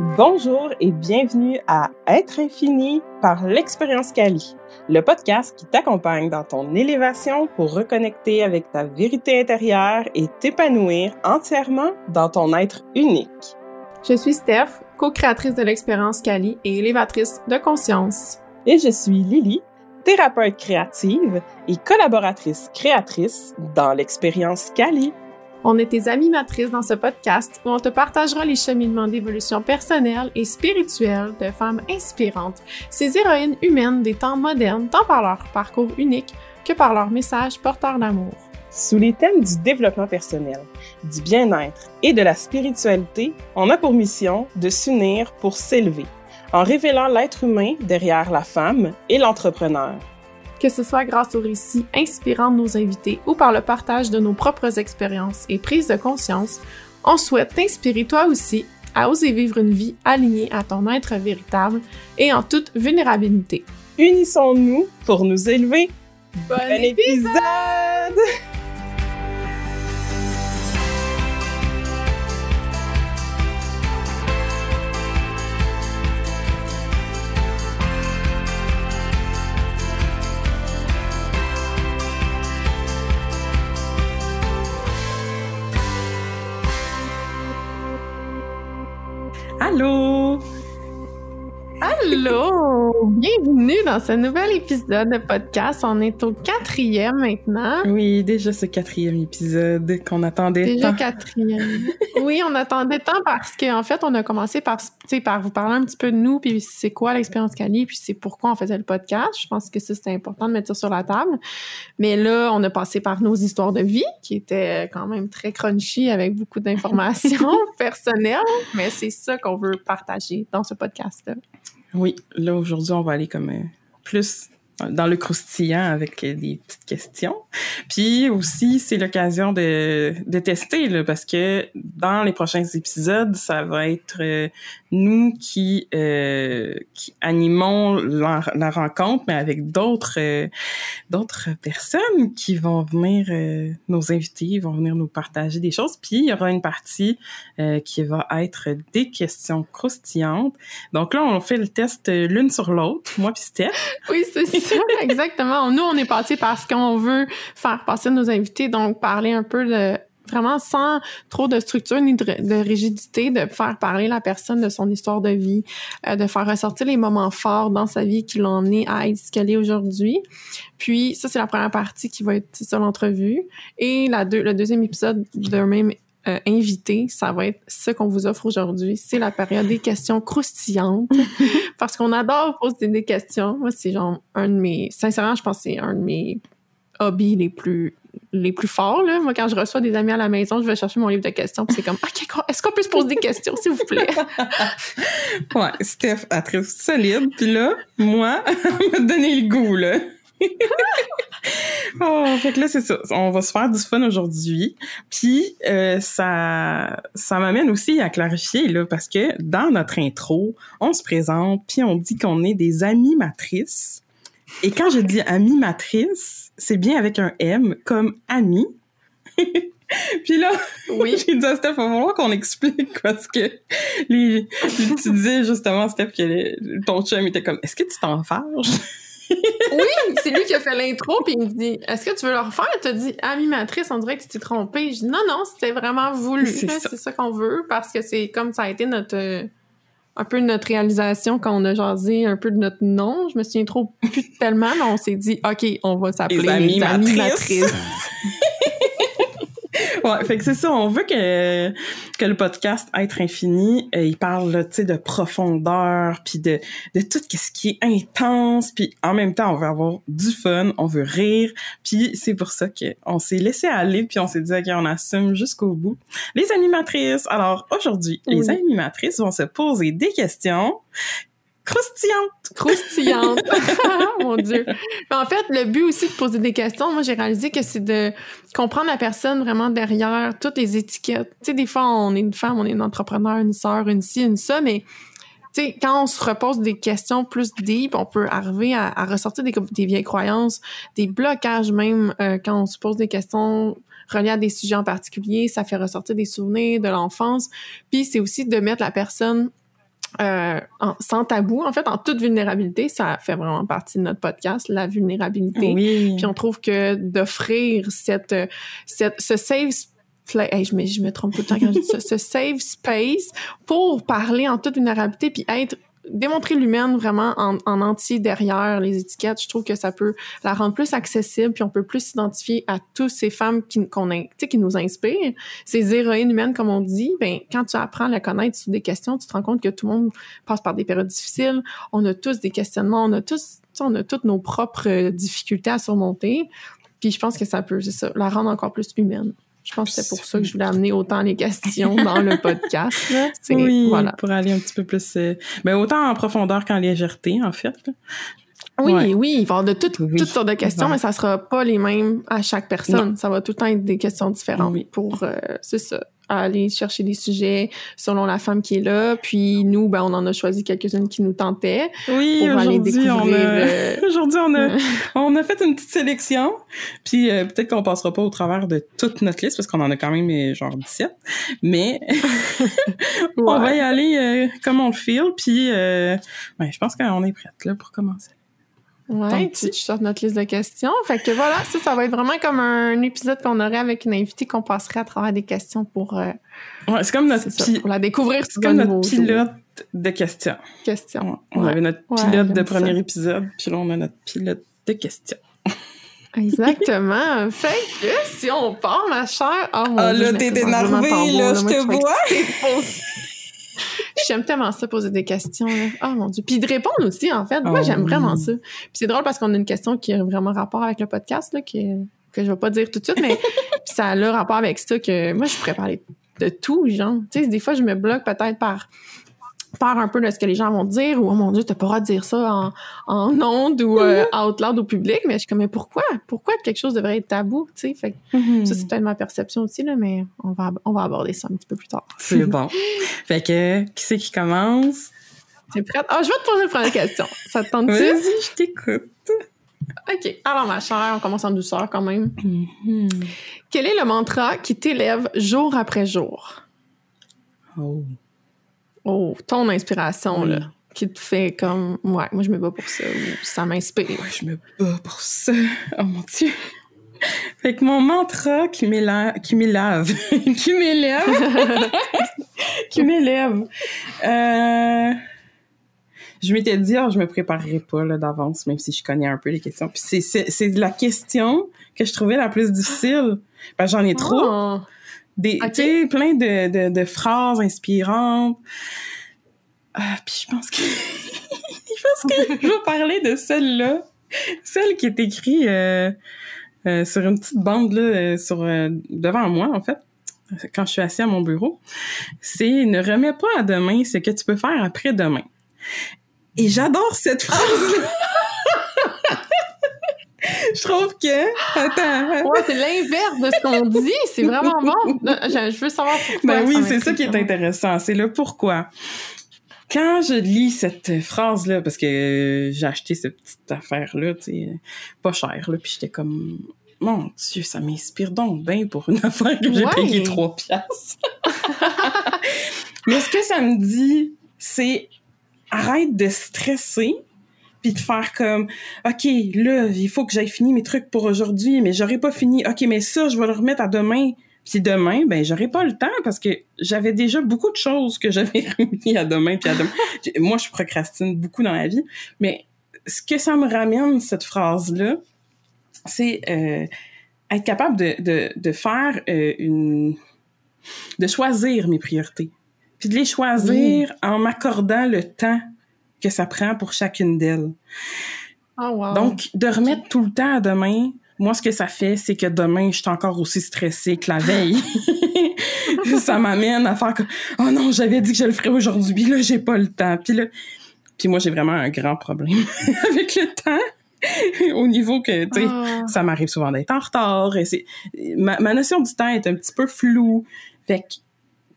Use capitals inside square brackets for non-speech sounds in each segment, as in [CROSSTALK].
Bonjour et bienvenue à Être infini par l'expérience Cali, le podcast qui t'accompagne dans ton élévation pour reconnecter avec ta vérité intérieure et t'épanouir entièrement dans ton être unique. Je suis Steph, co-créatrice de l'expérience Cali et élévatrice de conscience. Et je suis Lily, thérapeute créative et collaboratrice créatrice dans l'expérience Cali. On est tes amis matrices dans ce podcast où on te partagera les cheminements d'évolution personnelle et spirituelle de femmes inspirantes, ces héroïnes humaines des temps modernes, tant par leur parcours unique que par leur message porteur d'amour. Sous les thèmes du développement personnel, du bien-être et de la spiritualité, on a pour mission de s'unir pour s'élever, en révélant l'être humain derrière la femme et l'entrepreneur que ce soit grâce aux récits inspirants de nos invités ou par le partage de nos propres expériences et prises de conscience, on souhaite t'inspirer toi aussi à oser vivre une vie alignée à ton être véritable et en toute vulnérabilité. Unissons-nous pour nous élever. Bon, épisode! Hallo! Allô! Bienvenue dans ce nouvel épisode de podcast. On est au quatrième maintenant. Oui, déjà ce quatrième épisode qu'on attendait Déjà tant. quatrième. [LAUGHS] oui, on attendait tant parce qu'en fait, on a commencé par, par vous parler un petit peu de nous, puis c'est quoi l'expérience Cali, puis c'est pourquoi on faisait le podcast. Je pense que ça, c'était important de mettre ça sur la table. Mais là, on a passé par nos histoires de vie, qui étaient quand même très crunchy avec beaucoup d'informations [LAUGHS] personnelles, mais c'est ça qu'on veut partager dans ce podcast-là. Oui, là aujourd'hui, on va aller comme euh, plus dans le croustillant avec euh, des petites questions. Puis aussi, c'est l'occasion de, de tester, là, parce que dans les prochains épisodes, ça va être euh, nous qui, euh, qui animons la, la rencontre, mais avec d'autres euh, d'autres personnes qui vont venir, euh, nos invités vont venir nous partager des choses. Puis il y aura une partie euh, qui va être des questions croustillantes. Donc là, on fait le test euh, l'une sur l'autre, moi puis Steph. [LAUGHS] Oui, c'est ça, exactement. Nous, on est passé parce qu'on veut faire passer nos invités, donc parler un peu de vraiment sans trop de structure ni de, de rigidité, de faire parler la personne de son histoire de vie, euh, de faire ressortir les moments forts dans sa vie qui l'ont amené à être ce qu'elle est aujourd'hui. Puis ça, c'est la première partie qui va être ça l'entrevue. Et la deux, le deuxième épisode de même euh, invité, ça va être ce qu'on vous offre aujourd'hui. C'est la période des questions croustillantes. [LAUGHS] parce qu'on adore poser des questions. Moi, c'est genre un de mes... Sincèrement, je pense que c'est un de mes hobbies les plus les plus forts. Là. Moi, quand je reçois des amis à la maison, je vais chercher mon livre de questions. Puis c'est comme, OK, est-ce qu'on peut se poser des questions, s'il vous plaît? [LAUGHS] Ouais, Steph, elle trouve solide. Puis là, moi, [LAUGHS] elle m'a donné le goût, là. [LAUGHS] oh, fait que là, c'est ça. On va se faire du fun aujourd'hui. Puis euh, ça, ça m'amène aussi à clarifier, là, parce que dans notre intro, on se présente, puis on dit qu'on est des animatrices. Et quand je dis animatrice, c'est bien avec un M, comme ami. [LAUGHS] Puis là, Oui. [LAUGHS] j'ai dit à Steph, il va falloir qu'on explique parce que les, tu disais justement, Steph, que les- ton chum était comme, est-ce que tu t'en farges? [LAUGHS] Oui, c'est lui qui a fait l'intro, puis il me dit Est-ce que tu veux le refaire? Tu as dit Animatrice, on dirait que tu t'es trompée. Je dis Non, non, c'était vraiment voulu. C'est ça. C'est ça qu'on veut, parce que c'est comme ça a été notre. Un peu notre réalisation quand on a jasé un peu de notre nom. Je me souviens trop plus tellement, mais on s'est dit, OK, on va s'appeler Les. Animatrices. [LAUGHS] Ouais, fait que c'est ça, on veut que, que le podcast Être Infini, euh, il parle, tu sais, de profondeur, puis de, de tout ce qui est intense, puis en même temps, on veut avoir du fun, on veut rire, puis c'est pour ça qu'on s'est laissé aller, puis on s'est dit, OK, on assume jusqu'au bout. Les animatrices, alors aujourd'hui, les animatrices vont se poser des questions croustillantes. croustillante. [LAUGHS] [LAUGHS] Mon Dieu. Mais en fait, le but aussi de poser des questions, moi, j'ai réalisé que c'est de comprendre la personne vraiment derrière toutes les étiquettes. Tu sais, des fois, on est une femme, on est une entrepreneur, une sœur, une ci, une ça, mais tu sais, quand on se repose des questions plus deep, on peut arriver à, à ressortir des, des vieilles croyances, des blocages même, euh, quand on se pose des questions reliées à des sujets en particulier, ça fait ressortir des souvenirs de l'enfance. Puis c'est aussi de mettre la personne euh, sans tabou, en fait, en toute vulnérabilité, ça fait vraiment partie de notre podcast, la vulnérabilité. Oui. Puis on trouve que d'offrir cette, cette, ce safe Hey, je, me, je me trompe tout le temps quand je dis ça. [LAUGHS] Ce safe space pour parler en toute vulnérabilité puis être démontrer l'humaine vraiment en, en, entier derrière les étiquettes, je trouve que ça peut la rendre plus accessible, puis on peut plus s'identifier à toutes ces femmes qui, qu'on qui nous inspirent, ces héroïnes humaines, comme on dit. Ben, quand tu apprends à la connaître sur des questions, tu te rends compte que tout le monde passe par des périodes difficiles. On a tous des questionnements, on a tous, on a toutes nos propres difficultés à surmonter. Puis je pense que ça peut, c'est ça, la rendre encore plus humaine. Je pense que c'est pour ça que je voulais amener autant les questions dans le podcast. Là. [LAUGHS] Oui, voilà. pour aller un petit peu plus... Euh, ben, autant en profondeur qu'en légèreté, en fait. Oui, oui, il va y avoir de toutes, toutes sortes de questions, mais ça sera pas les mêmes à chaque personne. Ça va tout le temps être des questions différentes pour, euh, c'est ça, aller chercher des sujets selon la femme qui est là. Puis nous, ben, on en a choisi quelques-unes qui nous tentaient. Oui, pour aller découvrir. On a... Euh, aujourd'hui, on a, [LAUGHS] [LAUGHS] on a fait une petite sélection. Puis euh, peut-être qu'on passera pas au travers de toute notre liste parce qu'on en a quand même euh, genre 17. Mais [LAUGHS] on va y aller comme on le file. Puis ben, je pense qu'on est prête là pour commencer. Ouais, tu, tu sortes notre liste de questions. Fait que voilà, ça, ça va être vraiment comme un épisode qu'on aurait avec une invitée qu'on passerait à travers des questions pour. Euh, ouais, c'est comme notre pour la découvrir. C'est comme notre pilote de questions. Questions. On avait notre pilote de premier épisode, puis là on a notre pilote de questions. [LAUGHS] Exactement. fait que si on part, ma chère. Oh mon ah là, t'es énervée, là, je te vois. J'aime tellement ça, poser des questions. Oh mon Dieu. Puis de répondre aussi, en fait. Moi, j'aime vraiment ça. Puis c'est drôle parce qu'on a une question qui a vraiment rapport avec le podcast, là, qui, que je vais pas dire tout de suite, mais [LAUGHS] ça a le rapport avec ça que moi, je pourrais parler de tout, genre. Tu sais, des fois, je me bloque peut-être par peur un peu de ce que les gens vont dire ou oh mon dieu t'as pas le droit de dire ça en, en ondes ou euh, out loud au public mais je suis comme mais pourquoi? Pourquoi quelque chose devrait être tabou tu sais? Fait mm-hmm. ça c'est peut-être ma perception aussi là mais on va on va aborder ça un petit peu plus tard c'est [LAUGHS] bon fait que qui c'est qui commence? T'es prête? Ah je vais te poser une première question ça te tente-tu? Vas-y je t'écoute OK. Alors, ma chère, on commence en douceur quand même. Mm-hmm. Quel est le mantra qui t'élève jour après jour? Oh. Oh, ton inspiration, là, qui te fait comme, ouais, moi je me bats pour ça, ça m'inspire. Ouais, je me bats pour ça. Oh mon Dieu. Fait que mon mantra qui m'élève, [LAUGHS] qui m'élève, qui [LAUGHS] m'élève, qui m'élève. Euh, je m'étais dit, oh, je me préparerai pas là d'avance, même si je connais un peu les questions. Puis c'est, c'est, c'est la question que je trouvais la plus difficile. Ben, j'en ai trop. Oh. Des, tu plein de, de, de, phrases inspirantes. Ah, puis je pense que [LAUGHS] je pense que je vais parler de celle-là, celle qui est écrite euh, euh, sur une petite bande là, euh, sur devant moi en fait, quand je suis assis à mon bureau. C'est ne remets pas à demain ce que tu peux faire après demain. Et j'adore cette phrase-là. Je trouve que. Attends. Ouais, c'est l'inverse de ce qu'on dit. C'est vraiment bon. Je veux savoir pourquoi. Ben oui, c'est ça qui est intéressant. C'est le pourquoi. Quand je lis cette phrase-là, parce que j'ai acheté cette petite affaire-là, tu sais, pas cher, là, puis j'étais comme, mon Dieu, ça m'inspire donc bien pour une affaire que j'ai payé trois piastres. [LAUGHS] Mais ce que ça me dit, c'est arrête de stresser puis de faire comme OK, là, il faut que j'aille finir mes trucs pour aujourd'hui, mais j'aurais pas fini. OK, mais ça, je vais le remettre à demain. Puis demain, ben j'aurais pas le temps parce que j'avais déjà beaucoup de choses que [LAUGHS] j'avais remis à demain puis à demain. [LAUGHS] Moi, je procrastine beaucoup dans la vie, mais ce que ça me ramène cette phrase là, c'est euh, être capable de, de, de faire euh, une de choisir mes priorités puis de les choisir en m'accordant le temps que ça prend pour chacune d'elles. Oh, wow. Donc, de remettre tout le temps à demain, moi, ce que ça fait, c'est que demain, je suis encore aussi stressée que la veille. [LAUGHS] [LAUGHS] ça m'amène à faire comme, oh non, j'avais dit que je le ferais aujourd'hui, là, j'ai pas le temps. Puis là, puis moi, j'ai vraiment un grand problème [LAUGHS] avec le temps. au niveau que, tu sais, ah. ça m'arrive souvent d'être en retard. Et c'est, ma, ma notion du temps est un petit peu floue. Fait que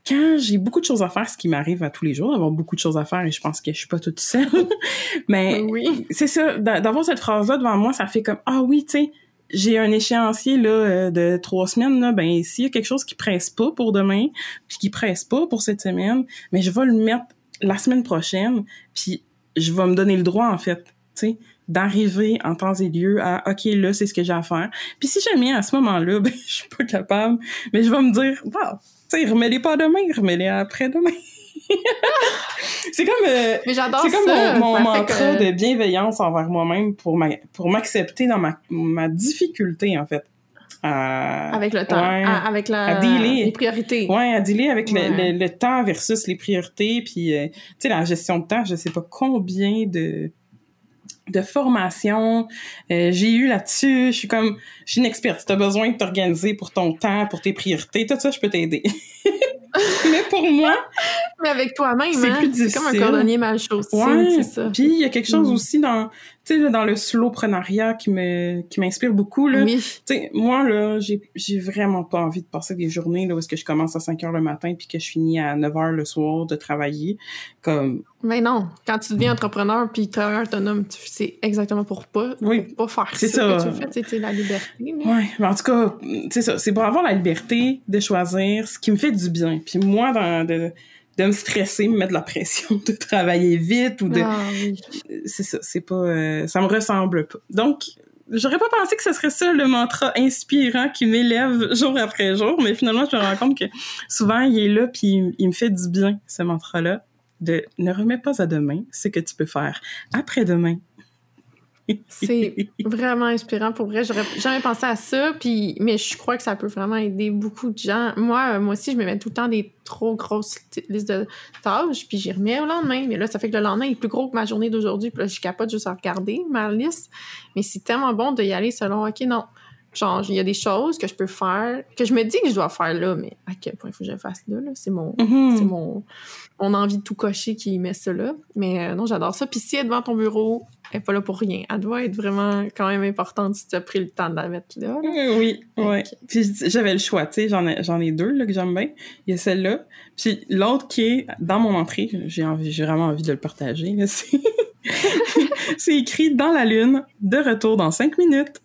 quand j'ai beaucoup de choses à faire, ce qui m'arrive à tous les jours, d'avoir beaucoup de choses à faire et je pense que je suis pas toute seule. [LAUGHS] Mais oui. c'est ça, d'avoir cette phrase-là devant moi, ça fait comme ah oui, tu sais, j'ai un échéancier là euh, de trois semaines là, ben s'il y a quelque chose qui presse pas pour demain, puis qui presse pas pour cette semaine, mais je vais le mettre la semaine prochaine, puis je vais me donner le droit, en fait, tu sais, d'arriver en temps et lieu à OK, là, c'est ce que j'ai à faire. Puis si jamais à ce moment-là, [LAUGHS] ben, je suis pas capable, mais je vais me dire, wow, tu sais, remets-les pas demain, remets-les après-demain. [LAUGHS] c'est comme, euh, Mais j'adore c'est comme ça. mon, mon mantra que- de bienveillance envers moi-même pour ma, pour m'accepter dans ma, ma difficulté, en fait. À- Avec le temps, Ouais. à- avec la, les priorités. Ouais, à dealer avec le, le temps versus les priorités, puis euh, tu sais la gestion de temps, je sais pas combien de de formations euh, j'ai eu là-dessus. Je suis comme, je suis une experte. Si t'as besoin de t'organiser pour ton temps, pour tes priorités, tout ça, je peux t'aider. [LAUGHS] Mais pour moi, [LAUGHS] Mais avec toi-même, C'est hein, plus c'est comme un difficile. cordonnier mal chaussé, ouais. c'est ça. Puis il y a quelque chose Mm. aussi dans, tu sais, là, dans le slowprenariat qui me, qui m'inspire beaucoup là. Oui. Tu sais, moi, là, j'ai, j'ai vraiment pas envie de passer des journées, là, où est-ce que je commence à 5 heures le matin puis que je finis à 9 heures le soir de travailler. Comme, Mais non, quand tu deviens entrepreneur puis travailleur autonome, tu c'est exactement pour pas, Oui. pour pas faire C'est ça, ça. que tu fais, sais, la liberté. mais- ouais, mais en tout cas, c'est ça, c'est pour avoir la liberté de choisir ce qui me fait du bien. Puis moi, dans, de, de me stresser, me mettre la pression, [LAUGHS] de travailler vite ou de, Ah oui. c'est ça, c'est pas, euh, ça me ressemble pas. Donc, j'aurais pas pensé que ce serait ça le mantra inspirant qui m'élève [LAUGHS] jour après jour, mais finalement, je me rends compte que souvent, il est là puis il, il me fait du bien, ce mantra-là, de ne remets pas à demain ce que tu peux faire après-demain. C'est vraiment inspirant pour vrai. J'aurais jamais pensé à ça, puis mais je crois que ça peut vraiment aider beaucoup de gens. Moi, euh, moi aussi, je me mets tout le temps des trop grosses listes de tâches, puis j'y remets au lendemain. Mais là, ça fait que le lendemain est plus gros que ma journée d'aujourd'hui, puis là, je capote juste à regarder ma liste. Mais c'est tellement bon d'y aller selon, OK, non. Genre, il y a des choses que je peux faire, que je me dis que je dois faire là, mais à quel point il faut que je fasse là, là? C'est mon, Mhm. c'est mon, mon envie de tout cocher qui met ça là. Mais euh, non, j'adore ça. Puis si elle est devant ton bureau, elle n'est pas là pour rien. Elle doit être vraiment quand même importante si tu as pris le temps de la mettre là. là. Oui, oui, ouais. Puis j'avais le choix, tu sais, j'en ai, j'en ai deux là, que j'aime bien. Il y a celle-là, puis l'autre qui est dans mon entrée, j'ai envie, j'ai vraiment envie de le partager. là, C'est [LAUGHS] c'est écrit dans la lune, de retour dans cinq minutes.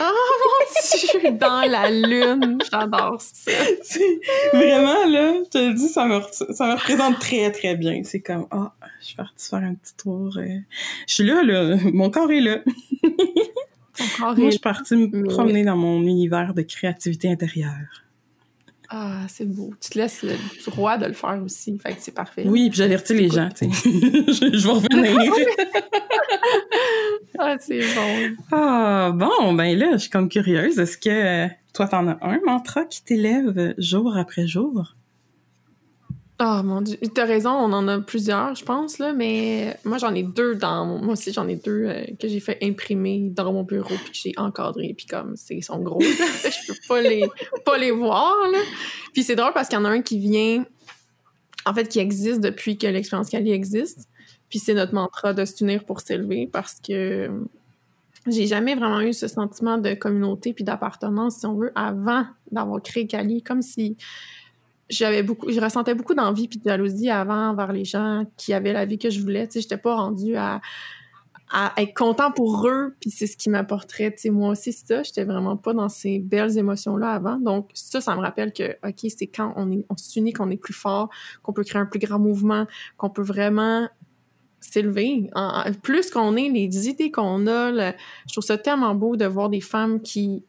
Oh mon Dieu, dans la lune. J'adore ça. Vraiment là, je te le dis, ça me, re- ça me représente très très bien. C'est comme, ah, je suis partie faire un petit tour. euh, Je suis là, là, mon corps est là. Encore Moi, je suis partie me promener dans mon univers de créativité intérieure. Ah, c'est beau. Tu te laisses le droit de le faire aussi. Fait que c'est parfait. Oui, puis j'avertis les gens, tu sais. [LAUGHS] je, je vais revenir. [LAUGHS] Ah, c'est bon. Ah, bon, ben là, je suis comme curieuse. Est-ce que euh, toi, t'en as un mantra qui t'élève jour après jour? Ah, mon Dieu. T'as raison, on en a plusieurs, je pense, là, mais moi, j'en ai deux dans mon... Moi aussi, j'en ai deux euh, que j'ai fait imprimer dans mon bureau puis que j'ai encadré puis comme, c'est- sont gros, [LAUGHS] je peux pas les, pas les voir, là. Puis c'est drôle parce qu'il y en a un qui vient... En fait, qui existe depuis que l'expérience Cali existe. Puis c'est notre mantra de s'unir pour s'élever parce que j'ai jamais vraiment eu ce sentiment de communauté puis d'appartenance, si on veut, avant d'avoir créé Cali. Comme si j'avais beaucoup, je ressentais beaucoup d'envie puis de jalousie avant envers les gens qui avaient la vie que je voulais. Tu sais, j'étais pas rendue à, être content pour eux puis c'est ce qui m'apporterait. Tu sais, moi aussi, c'est ça. J'étais vraiment pas dans ces belles émotions-là avant. Donc, ça, ça me rappelle que, OK, c'est quand on est, on s'unit qu'on est plus fort, qu'on peut créer un plus grand mouvement, qu'on peut vraiment s'élever. Plus qu'on est, les idées qu'on a, le- je trouve ça tellement beau de voir des femmes qui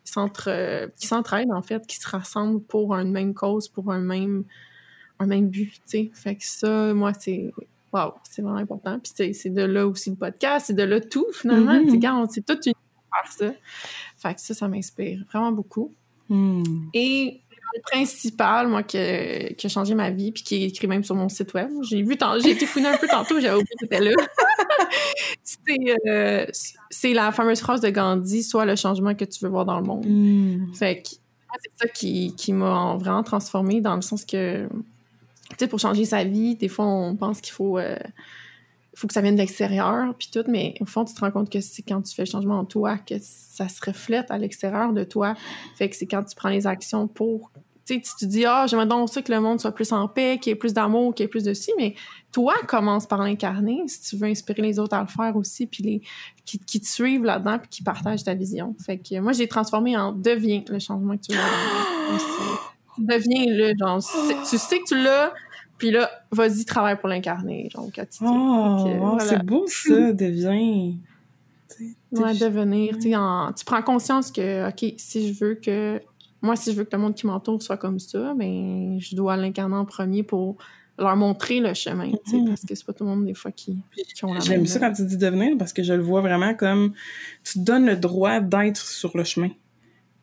euh, qui s'entraident, en fait, qui se rassemblent pour une même cause, pour un même, un même but, tu sais. Fait que ça, moi, c'est... Wow, c'est vraiment important. Puis c'est, c'est de là aussi le podcast, c'est de là tout, finalement. Mhm. Tu sais, quand on s'est tout unis pour faire ça. Fait que ça, ça m'inspire vraiment beaucoup. Hmm. Et principal, moi, que- qui a changé ma vie, puis qui est écrit même sur mon site web, j'ai vu, tant- j'ai été fouiner un peu tantôt, j'avais oublié que c'était là. [LAUGHS] c'est, euh, c'est la fameuse phrase de Gandhi, soit le changement que tu veux voir dans le monde. Hmm. Fait que moi, c'est ça qui, qui m'a vraiment transformée dans le sens que, tu sais, pour changer sa vie, des fois, on pense qu'il faut, euh, faut que ça vienne de l'extérieur, puis tout, mais au fond, tu te rends compte que c'est quand tu fais le changement en toi que ça se reflète à l'extérieur de toi. Fait que c'est quand tu prends les actions pour. Tu tu dis, ah, j'aimerais donc ça que le monde soit plus en paix, qu'il y ait plus d'amour, qu'il y ait plus de ci, mais toi, commence par l'incarner si tu veux inspirer les autres à le faire aussi, puis les, qui, qui te suivent là-dedans, puis qui partagent ta vision. Fait que moi, j'ai transformé en deviens le changement que tu veux. [GASPS] deviens le, genre, tu sais- que tu l'as, Puis là, vas-y, travaille pour l'incarner, genre, quotidien. Oh, wow, voilà. c'est beau ça, [LAUGHS] deviens. Ouais, devenir, tu prends conscience que, OK, si je veux que, moi, si je veux que le monde qui m'entoure soit comme ça, ben, je dois l'incarner en premier pour leur montrer le chemin, Mhm. parce que c'est pas tout le monde, des fois, qui, qui ont la J'aime ça quand tu dis devenir parce que je le vois vraiment comme tu te donnes le droit d'être sur le chemin.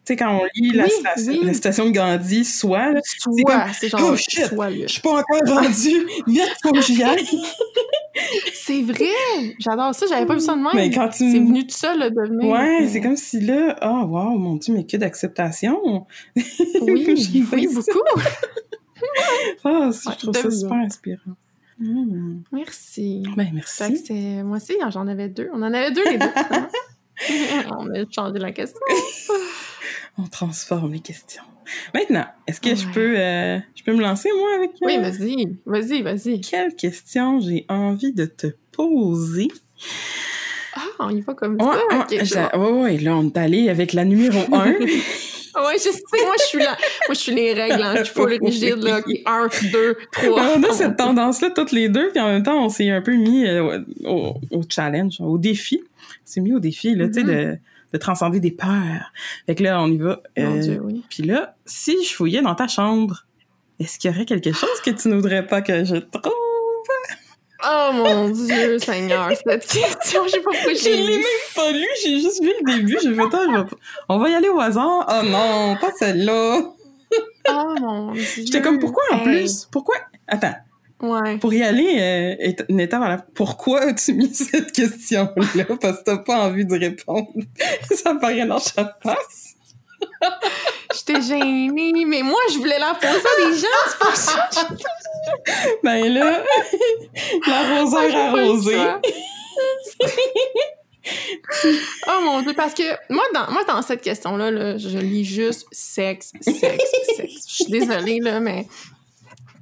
Tu sais, quand on lit la, Oui, citation, oui. la citation de Gandhi, soit, là, Soit, c'est genre, oh, shit. là. je suis pas encore rendue, vite, faut que j'y aille. [LAUGHS] C'est vrai! J'adore ça, j'avais pas vu ça de même. Mais quand tu C'est venu tout seul, le devenir. Ouais, mais- c'est comme si là, oh wow, mon Dieu, mais que d'acceptation. [LAUGHS] Oui, oui, beaucoup. [LAUGHS] Ah, Ouais, je trouve ça super inspirant. Mm. Merci. Ben, merci. Moi aussi, j'en avais deux. On en avait deux, les deux. On a changé la question. On transforme les questions. Maintenant, est-ce que je Ouais. peux euh, je peux me lancer, moi, avec... euh, Oui, vas-y. Vas-y, vas-y. Quelle question j'ai envie de te poser? Ah, on y va comme Ouais, ça. ouais, ok, c'est j'a- bon. ouais, ouais, là, on est allé avec la numéro [LAUGHS] 1. Ouais, je sais, moi, je suis là. Moi, je suis les règles, hein. Je suis full [LAUGHS] rigide, là. Ok, Un, deux, trois. on a cette tendance-là toutes les deux, puis en même temps, on s'est un peu mis euh, au, au challenge, au défi. On s'est mis au défi, là, tu sais, de, de transcender des peurs. Fait que là, on y va. Mon Euh, Dieu, oui. Puis là, si je fouillais dans ta chambre, est-ce qu'il y aurait quelque chose que tu ne voudrais pas que je trouve? Oh mon Dieu, Seigneur, cette question, je sais pas pourquoi Je j'ai l'ai même pas lu, j'ai juste vu le début, j'ai fait, ah, je vais pas- on va y aller au hasard. Oh non, pas celle-là. Oh mon Dieu. J'étais comme, pourquoi en Hey. plus? Pourquoi? Attends, Ouais. pour y aller euh, éta- une étape à la... Pourquoi as-tu mis [LAUGHS] cette question-là? Parce que t'as pas envie de répondre. [LAUGHS] Ça me paraît dans chaque face. [LAUGHS] J'étais gênée, mais moi, je voulais la poser à des gens, c'est pas ça. Ben là, l'arroseur arrosé. oh mon dieu, parce que moi dans, moi, dans cette question-là, là, je lis juste sexe, sexe, sexe. Je suis désolée, là, mais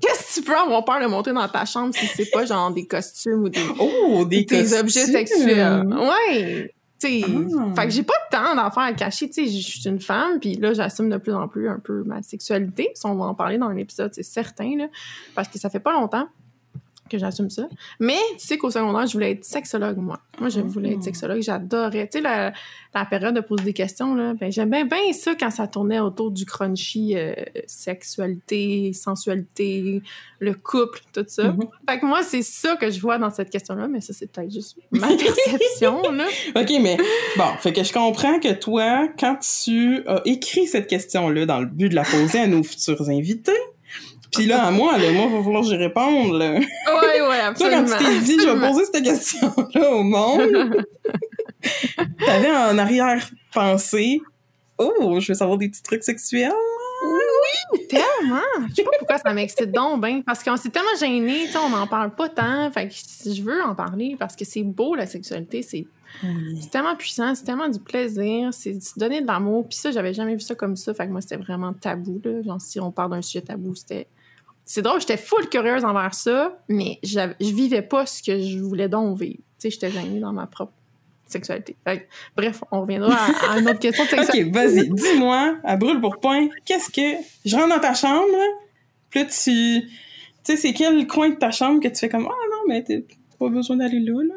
qu'est-ce que tu peux avoir peur de monter dans ta chambre si c'est pas genre des costumes ou des, Oh, des des costumes. objets sexuels? Ouais! Tu sais, Ah. fait que j'ai pas tant d'affaires à cacher, tu sais, je suis une femme, puis là, j'assume de plus en plus un peu ma sexualité. Si on va en parler dans un épisode, c'est certain, là, parce que ça fait pas longtemps que j'assume ça. Mais tu sais qu'au secondaire, je voulais être sexologue, moi. Moi, je voulais être sexologue, j'adorais. Tu sais, la, la période de poser des questions, là, ben, j'aimais bien ça quand ça tournait autour du crunchy, euh, sexualité, sensualité, le couple, tout ça. Mhm. Fait que moi, c'est ça que je vois dans cette question-là, mais ça, c'est peut-être juste ma [LAUGHS] perception, là. OK, mais bon, fait que je comprends que toi, quand tu as écrit cette question-là dans le but de la poser à nos futurs invités, puis là, à moi, là, moi, il va falloir que j'y réponde, là. Ouais, ouais, [LAUGHS] Toi, absolument. quand tu t'es dit, je vais poser cette question-là au monde, [LAUGHS] t'avais en arrière-pensée, oh, je veux savoir des petits trucs sexuels. Tellement! Je sais pas pourquoi ça m'excite donc ben parce qu'on s'est tellement gêné, tu sais, on n'en parle pas tant. Fait que si je veux en parler parce que c'est beau la sexualité, c'est c'est tellement puissant, c'est tellement du plaisir, c'est se donner de l'amour. Puis ça, j'avais jamais vu ça comme ça. Fait que moi, c'était vraiment tabou. Là. Genre, si on parle d'un sujet tabou, c'était. C'est drôle, j'étais full curieuse envers ça, mais je vivais pas ce que je voulais donc vivre. Tu sais, j'étais gênée dans ma propre sexualité. Fait bref, on reviendra à, à une autre question de [LAUGHS] sexualité. OK, vas-y, dis-moi, à brûle pour point, qu'est-ce que... Je rentre dans ta chambre, puis là, tu... Tu sais, c'est quel coin de ta chambre que tu fais comme « Ah non, mais t'as pas besoin d'aller là, là?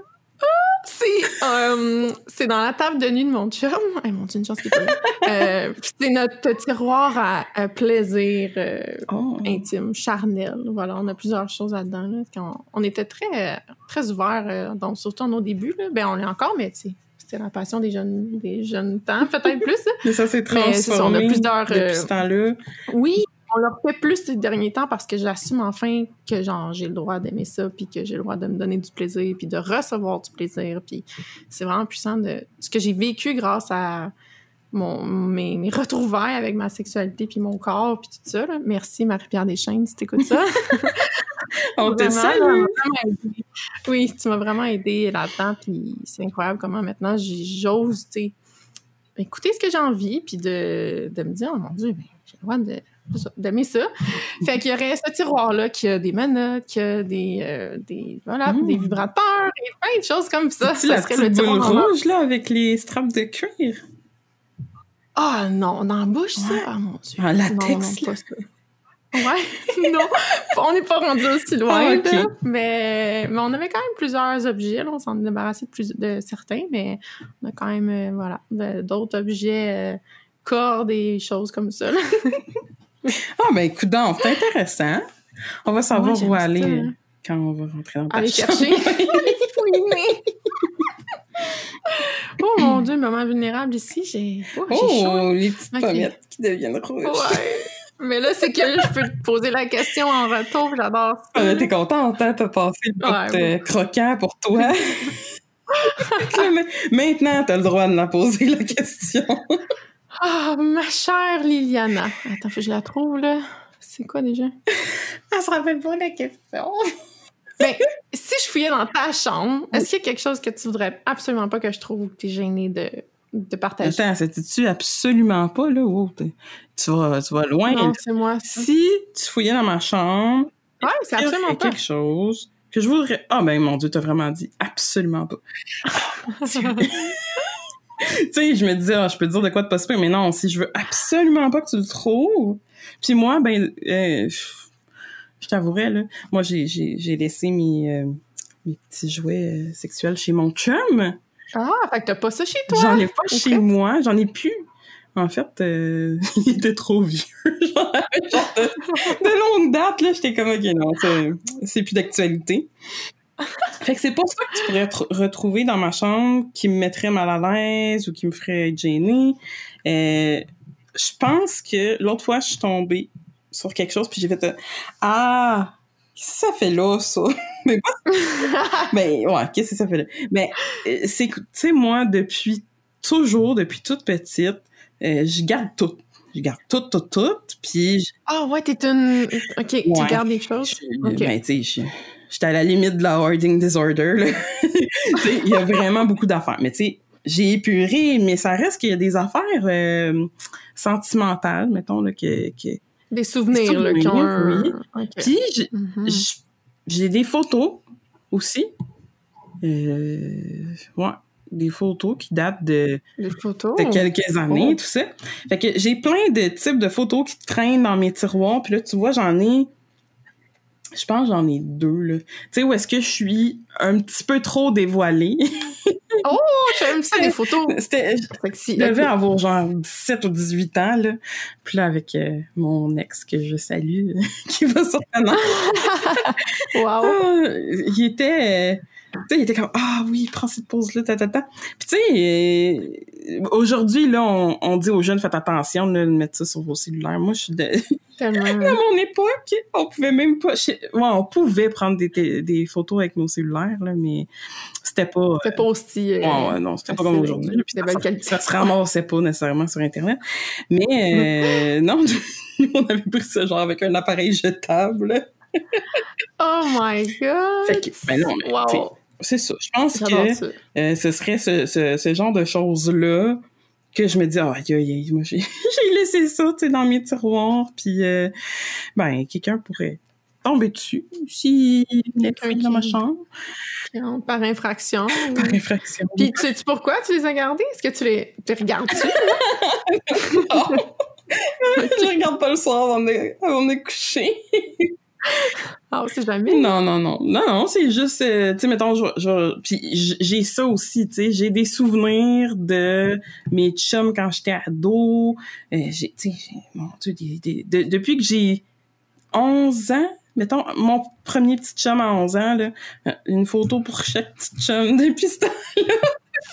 C'est euh, c'est dans la table de nuit de mon chum. Eh, mon Dieu, une chance qu'il est pas là. [LAUGHS] Euh, c'est notre tiroir à, à plaisir euh, Oh. intime, charnel. Voilà, on a plusieurs choses là-dedans. Là, Quand on, on était très, très ouverts, euh, donc surtout en nos débuts. Là. Ben, on l'est encore, mais c'était la passion des jeunes, des jeunes temps, peut-être plus. [LAUGHS] Mais ça Mais c'est ça, on a transformé plusieurs, depuis euh, ce temps-là. Oui, on leur fait plus ces derniers temps parce que j'assume enfin que genre j'ai le droit d'aimer ça, puis que j'ai le droit de me donner du plaisir, puis de recevoir du plaisir, puis c'est vraiment puissant de ce que j'ai vécu grâce à mon mes, mes retrouvailles avec ma sexualité puis mon corps puis tout ça. là. Merci Marie-Pierre Deschaines si t'écoutes ça. [LAUGHS] On te salue! Oui, tu m'as vraiment aidé là-dedans, puis c'est incroyable comment maintenant j'ose, tu sais, écouter ce que j'ai envie, puis de, de me dire, oh mon Dieu, ben, j'ai le droit de d'aimer ça. Fait qu'il y aurait ce tiroir-là qui a des menottes, qui a des, euh, des, voilà, Mm. des vibrateurs, et plein de choses comme ça. Ça la serait petite boule rouge, là, avec les straps de cuir? Ah non, dans la bouche, ça? Ouais. Ah mon Dieu. Là. pas ça. Ouais, [LAUGHS] non, on n'est pas rendu aussi loin, Ah, là. mais, mais on avait quand même plusieurs objets, là. on s'en est débarrassé de, plus, de certains, mais on a quand même, euh, voilà, d'autres objets, euh, cordes et choses comme ça. [LAUGHS] [LAUGHS] Ah, ben, écoute, donc, c'est intéressant. On va savoir Ouais, où aller quand on va rentrer dans ta Aller chambre. chercher. [LAUGHS] Oh mon dieu, maman vulnérable ici, j'ai oh, chaud. Oh, les petites Ok. pommettes qui deviennent rouges. Ouais. Mais là, c'est que je peux te poser la question en retour, j'adore ça. Ah, T'es contente, hein? T'as passé le bout Ouais, euh, croquant pour toi. [LAUGHS] Maintenant, t'as le droit de la poser, la question. Ah, ma chère Liliana. Attends, faut que je la trouve, là. C'est quoi déjà? Elle se rappelle pas la question. Ben, si je fouillais dans ta chambre, est-ce qu'il y a quelque chose que tu voudrais absolument pas que je trouve ou que tu es gênée de, de partager? Attends, c'était-tu absolument pas, là? Wow, tu, vas, tu vas loin. non, c'est moi. ça. Si tu fouillais dans ma chambre, Ouais, c'est il y absolument pas. quelque chose que je voudrais... Ah, ben, mon Dieu, t'as vraiment dit absolument pas. [LAUGHS] tu sais, je me disais, ah, je peux te dire de quoi te passer, mais non, si je veux absolument pas que tu le trouves. Puis moi, ben, euh, je t'avouerais, là, moi, j'ai, j'ai, j'ai laissé mes, euh, mes petits jouets euh, sexuels chez mon chum. Ah, fait que t'as pas ça chez toi? J'en ai pas chez moi, j'en ai plus. En fait, euh, [LAUGHS] il était trop vieux. [LAUGHS] Genre de, de longue date, là. J'étais comme, OK, non, c'est, c'est plus d'actualité. [LAUGHS] Fait que c'est pas ça que tu pourrais tr- retrouver dans ma chambre qui me mettrait mal à l'aise ou qui me ferait être gênée. Euh, je pense que l'autre fois, je suis tombée sur quelque chose puis j'ai fait euh, Ah! Qu'est-ce que ça fait là, ça? [LAUGHS] Mais pas... [LAUGHS] Mais ouais, qu'est-ce que ça fait là? Mais euh, c'est tu sais, moi, depuis toujours, depuis toute petite, euh, je garde tout. Je garde tout, tout, tout. Puis, je- Ah, ouais, t'es une. Ok, tu gardes des choses? je- Ok. ben, tu sais, je- j'étais à la limite de la hoarding disorder, [LAUGHS] Il y a vraiment beaucoup d'affaires. Mais tu sais, j'ai épuré, mais ça reste qu'il y a des affaires euh, sentimentales, mettons, là, que... que... Des souvenirs, là, qui ont un. oui. Puis, j'ai- Mhm. j- j'ai des photos aussi. Euh, ouais, des photos qui datent de, photos? de quelques années, Oh. tout ça. Fait que j'ai plein de types de photos qui traînent dans mes tiroirs. Puis là, tu vois, j'en ai... Je pense que j'en ai deux, là. Tu sais, où est-ce que je suis un petit peu trop dévoilée? [LAUGHS] Oh, j'aime ça, des photos. C'était... Je devais avoir genre 17 ou 18 ans, là. Puis là, avec euh, mon ex que je salue, [LAUGHS] qui va sur [LAUGHS] Canal, Wow. Ah, il était... euh, sais, il était comme « Ah oui, prends cette pause-là, ta, ta, ta. » Puis tu sais, euh, aujourd'hui, là, on, on dit aux jeunes « Faites attention là, de mettre ça sur vos cellulaires. » Moi, je suis de... [LAUGHS] Tellement. À mon époque, on pouvait même pas... Ouais, on pouvait prendre des, des photos avec nos cellulaires, là, mais c'était pas... C'est pas aussi. euh, Ouais, non, c'était pas comme aujourd'hui. ça, ça se ramassait pas nécessairement sur Internet. Mais euh, [LAUGHS] non, [LAUGHS] nous, on avait pris ça genre avec un appareil jetable. Oh my god. Fait que, ben non, mais, wow. C'est ça. Je pense que euh, ce serait ce, ce, ce genre de choses-là que je me dis, ah, aïe, aïe, aïe, moi, [LAUGHS] j'ai laissé ça, tu sais, dans mes tiroirs, puis, euh, ben, quelqu'un pourrait tomber dessus s'il nettoie dans ma chambre, Par infraction. [LAUGHS] par infraction. Puis, tu sais pourquoi tu les as gardés? Est-ce que tu les tu les regardes-tu? je [LAUGHS] regarde pas le soir avant de, avant de coucher. [LAUGHS] Ah, c'est jamais. Non, non, non. Non, non, c'est juste, euh, tu sais, mettons, je, j'ai ça aussi, tu sais, j'ai des souvenirs de mes chums quand j'étais ado. Euh, j'ai, tu sais, mon Dieu, des- des- de- depuis que j'ai 11 ans, mettons, mon premier petit chum à 11 ans, là, euh, une photo pour chaque petit chum depuis ce temps.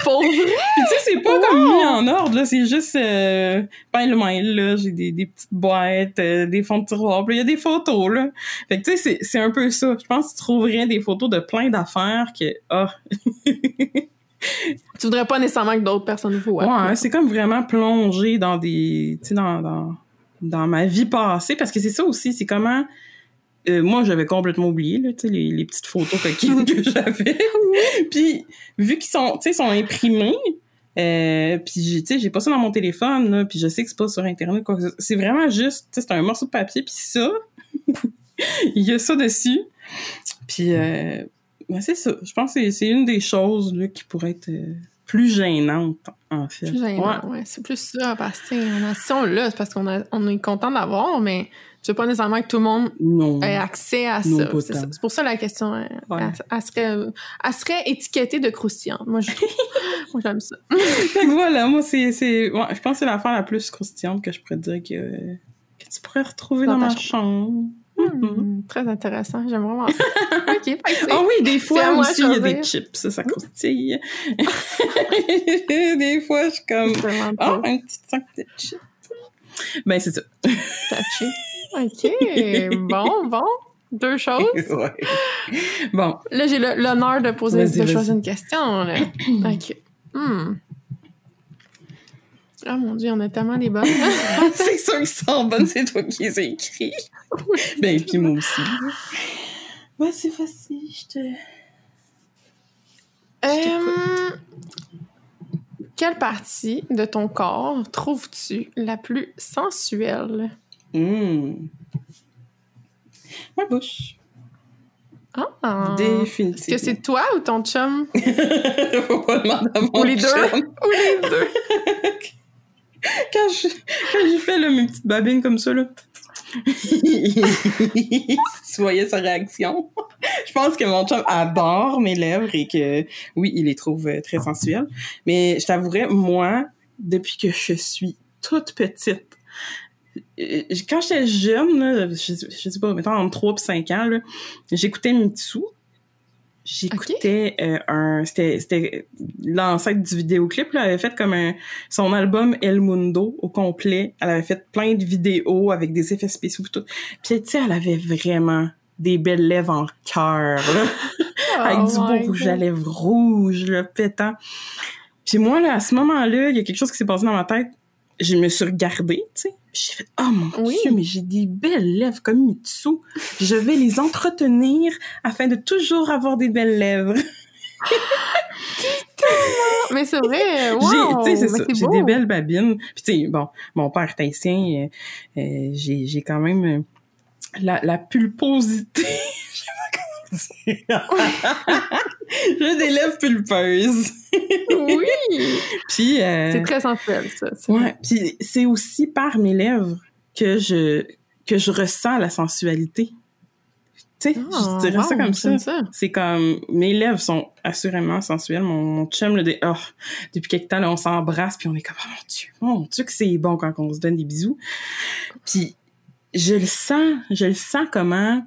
Pour? Puis tu sais, c'est pas comme mis en ordre, là, c'est juste euh, ben le mail, là, j'ai des, des petites boîtes, euh, des fonds de tiroir, puis il y a des photos, là. Fait que tu sais, c'est- un peu ça. Je pense que tu trouverais des photos de plein d'affaires que, ah, Tu voudrais pas nécessairement que d'autres personnes voient. ouais, hein, c'est comme vraiment plongé dans des, tu sais, dans, dans, dans ma vie passée, parce que c'est ça aussi, c'est comment... euh, moi, j'avais complètement oublié là, tu sais, les, les petites photos coquines [LAUGHS] que j'avais. puis, vu qu'ils sont, tu sais, sont imprimés, euh, puis j'ai- tu sais, j'ai pas ça dans mon téléphone, là, puis je sais que c'est pas sur Internet. quoi C'est vraiment juste, tu sais, c'est un morceau de papier, puis ça, [LAUGHS] il y a ça dessus. Puis, euh, ben, c'est ça. Je pense que c'est- c'est une des choses là, qui pourrait être euh, plus gênante, en fait. Plus gênant, ouais. C'est plus ça, parce que si on l'a, c'est parce qu'on a- on est content d'avoir, mais tu veux pas nécessairement que tout le monde Non. ait accès à Non, ça. C'est pour ça la question, euh, Ouais. elle, elle serait, elle serait étiquetée de croustillante. Moi, je [LAUGHS] moi, j'aime ça. [LAUGHS] Fait que voilà, moi, c'est, c'est, ouais, je pense que c'est l'affaire la plus croustillante que je pourrais dire que, que tu pourrais retrouver Dans dans, ta ma chambre. Hmm, très intéressant. J'aime vraiment ça. [LAUGHS] OK. Ah oui, des fois aussi, il y a des chips, ça, ça croustille. des fois, je suis comme, drôle. un petit sac de chips. Ben, c'est ça. Touché. OK. Bon, bon. Deux [LAUGHS] choses. Ouais. Bon, Là, j'ai l'honneur de poser, de choisir une question. Là. [CLEARS THROAT] OK. Hmm. Ah mon Dieu, on a tellement des bonnes. [LAUGHS] c'est sûr qu'ils sont bonnes, c'est toi qui les as écrits. [LAUGHS] Ben, puis moi aussi. Vas-y, vas-y, je te... Euh, quelle partie de ton corps trouves-tu la plus sensuelle? Mmh. Ma bouche. Ah! Est-ce Définitivement. que c'est toi ou ton chum? Faut pas demander à mon Ou les deux? chum? Ou les deux? [LAUGHS] Quand je, quand je fais là, mes petites babines comme ça, là. [LAUGHS] tu voyais sa réaction? Je pense que mon chum adore mes lèvres et que, oui, il les trouve euh, très sensuelles. Mais je t'avouerais, moi, depuis que je suis toute petite, quand j'étais jeune, là, je, je sais pas, mettons entre 3 et 5 ans, j'écoutais Mitsu. J'écoutais euh, un... C'était c'était l'ancêtre du vidéoclip, là. Elle avait fait comme un... Son album El Mundo au complet. Elle avait fait plein de vidéos avec des effets spéciaux et tout. Puis, tu sais, elle avait vraiment des belles lèvres en cœur, [LAUGHS] avec du Oh beau rouge à lèvres rouge, là, pétant. Puis moi, là, à ce moment-là, il y a quelque chose qui s'est passé dans ma tête. Je me suis regardée, tu sais. J'ai fait, oh mon Oui. Dieu, mais j'ai des belles lèvres comme Mitsu. Je vais les entretenir afin de toujours avoir des belles lèvres. [LAUGHS] Mais c'est vrai, wow! j'ai, J'ai des belles babines. Puis tu sais, bon, mon père est haïtien, euh, euh, j'ai, j'ai quand même euh, la, la pulposité. Je sais pas comment dire. J'ai des [LAUGHS] lèvres pulpeuses. Oui! Puis, euh, C'est très sensuel, ça. c'est Ouais, puis c'est aussi par mes lèvres que je que je ressens la sensualité. Tu sais, Ah, je dirais ça comme ça. C'est comme mes lèvres sont assurément sensuelles. Mon, mon chum le dit, oh, depuis quelque temps là, on s'embrasse puis on est comme oh mon dieu, mon dieu que c'est bon quand on se donne des bisous. Puis je le sens, je le sens comment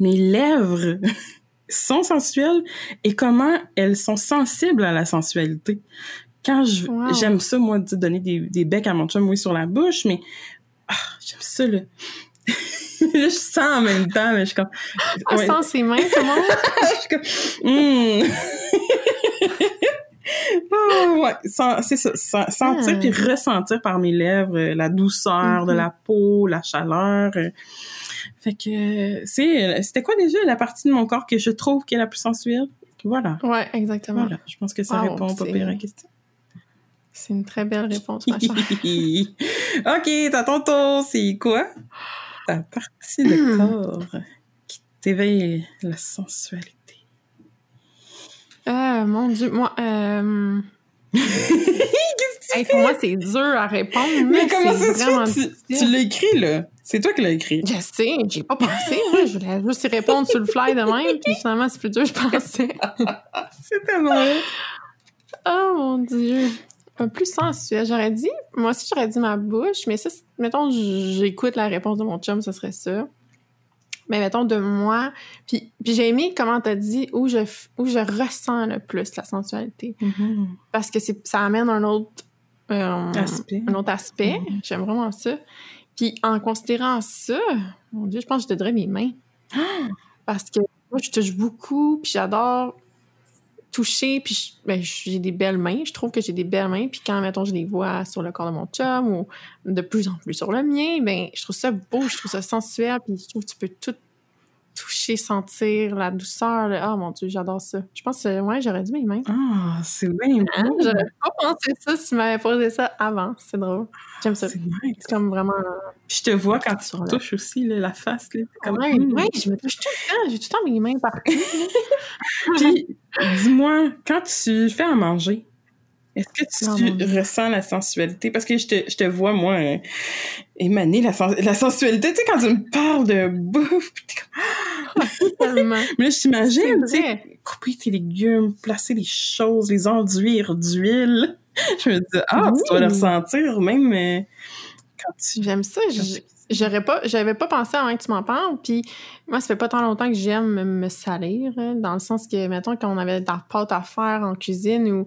mes lèvres [LAUGHS] sont sensuelles et comment elles sont sensibles à la sensualité. Quand je Wow. j'aime ça moi de donner des, des becs à mon chum oui sur la bouche mais ah, j'aime ça là. [LAUGHS] Je sens en même temps mais je suis comme Ah, ouais. sans ses mains, comment? [LAUGHS] Je suis comme, Hmm. Ah, ouais, sen- c'est ça, sen- sentir Hmm. puis ressentir par mes lèvres euh, la douceur de Mhm. la peau, la chaleur. euh. Fait que c'est c'était quoi déjà la partie de mon corps que je trouve qui est la plus sensuelle? Voilà. Ouais, exactement. Voilà, je pense que ça Wow, répond pas pire à la question. C'est une très belle réponse, ma chère. [LAUGHS] OK, t'as ton tour, c'est quoi ta partie de Hmm. corps qui t'éveille la sensualité? Euh, mon Dieu, moi, euh... [LAUGHS] hey, pour moi, c'est dur à répondre, mais, comment c'est ça vraiment se fait? Tu, tu l'as écrit, là? C'est toi qui l'as écrit. Je sais, j'ai pas pensé. Moi, je voulais juste y répondre sur le fly de même, puis finalement, c'est plus dur, que je pensais. [LAUGHS] C'est tellement. Oh mon Dieu. Un plus sensuel. J'aurais dit, moi aussi, j'aurais dit ma bouche, mais ça, mettons, j'écoute la réponse de mon chum, ce serait ça. Mais mettons, de moi. Puis, puis j'ai aimé comment t'as dit où je, où je ressens le plus la sensualité. Parce que ça amène un autre. Euh, Aspect. Un autre aspect. J'aime vraiment ça. Puis en considérant ça, mon Dieu, je pense que je te donnerais mes mains. Parce que moi, je touche beaucoup, puis j'adore toucher, puis ben, j'ai des belles mains. Je trouve que j'ai des belles mains. Puis quand, mettons, je les vois sur le corps de mon chum ou de plus en plus sur le mien, ben, je trouve ça beau, je trouve ça sensuel, puis je trouve que tu peux tout toucher, sentir la douceur. là. Ah, mon Dieu, j'adore ça. Je pense que, ouais, j'aurais dit mes mains. Ah, c'est bien Hein? J'aurais pas pensé ça si tu m'avais posé ça avant. C'est drôle. J'aime ça. C'est comme vraiment... Je te vois quand tu la- touches aussi là, la face. Là, comme, ouais, hmm. ouais, je me touche tout le temps. J'ai tout le temps mes mains partout. [LAUGHS] [LAUGHS] Puis, dis-moi, quand tu fais à manger, Est-ce que tu ressens la sensualité? Parce que je te, je te vois, moi, euh, émaner la, sen- la sensualité. Tu sais, quand tu me parles de bouffe, pis t'es comme... [LAUGHS] Mais là, je t'imagine, tu sais, couper tes légumes, placer les choses, les enduire d'huile. [LAUGHS] Je me dis, ah, tu dois le ressentir, même euh, quand tu... J'aime ça. J'aurais pas, j'avais pas pensé avant que tu m'en parles. Puis moi, ça fait pas tant longtemps que j'aime me, salir, hein, dans le sens que, mettons, quand on avait de la pâte à faire en cuisine ou,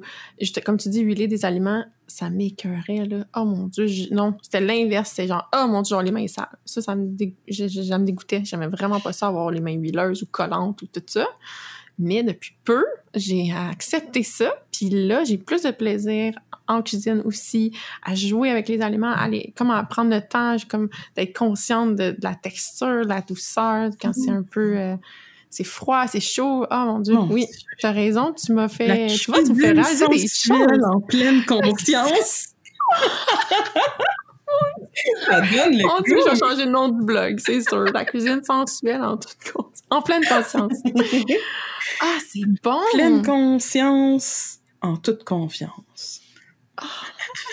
comme tu dis, huiler des aliments, ça m'écœurait, là. Oh mon Dieu, je- non, c'était l'inverse. C'était genre, oh mon Dieu, j'ai les mains sales. Ça, ça me, dé- je- je- ça me dégoûtait. J'aimais vraiment pas ça, avoir les mains huileuses ou collantes ou tout ça. Mais depuis peu, j'ai accepté ça. Puis là, j'ai plus de plaisir en cuisine aussi, à jouer avec les aliments, à les, comme à prendre le temps, comme d'être consciente de, de la texture, de la douceur, quand c'est un peu... euh, c'est froid, c'est chaud. Oh mon Dieu, oui, tu as raison, tu m'as fait... Tu vois, tu me fais réaliser des choses. en pleine [LAUGHS] conscience. Ça donne le On dit je vais changer le nom du blog, c'est sûr. La cuisine sensuelle en toute conscience. En pleine conscience. [LAUGHS] Ah, c'est bon! pleine conscience en toute confiance.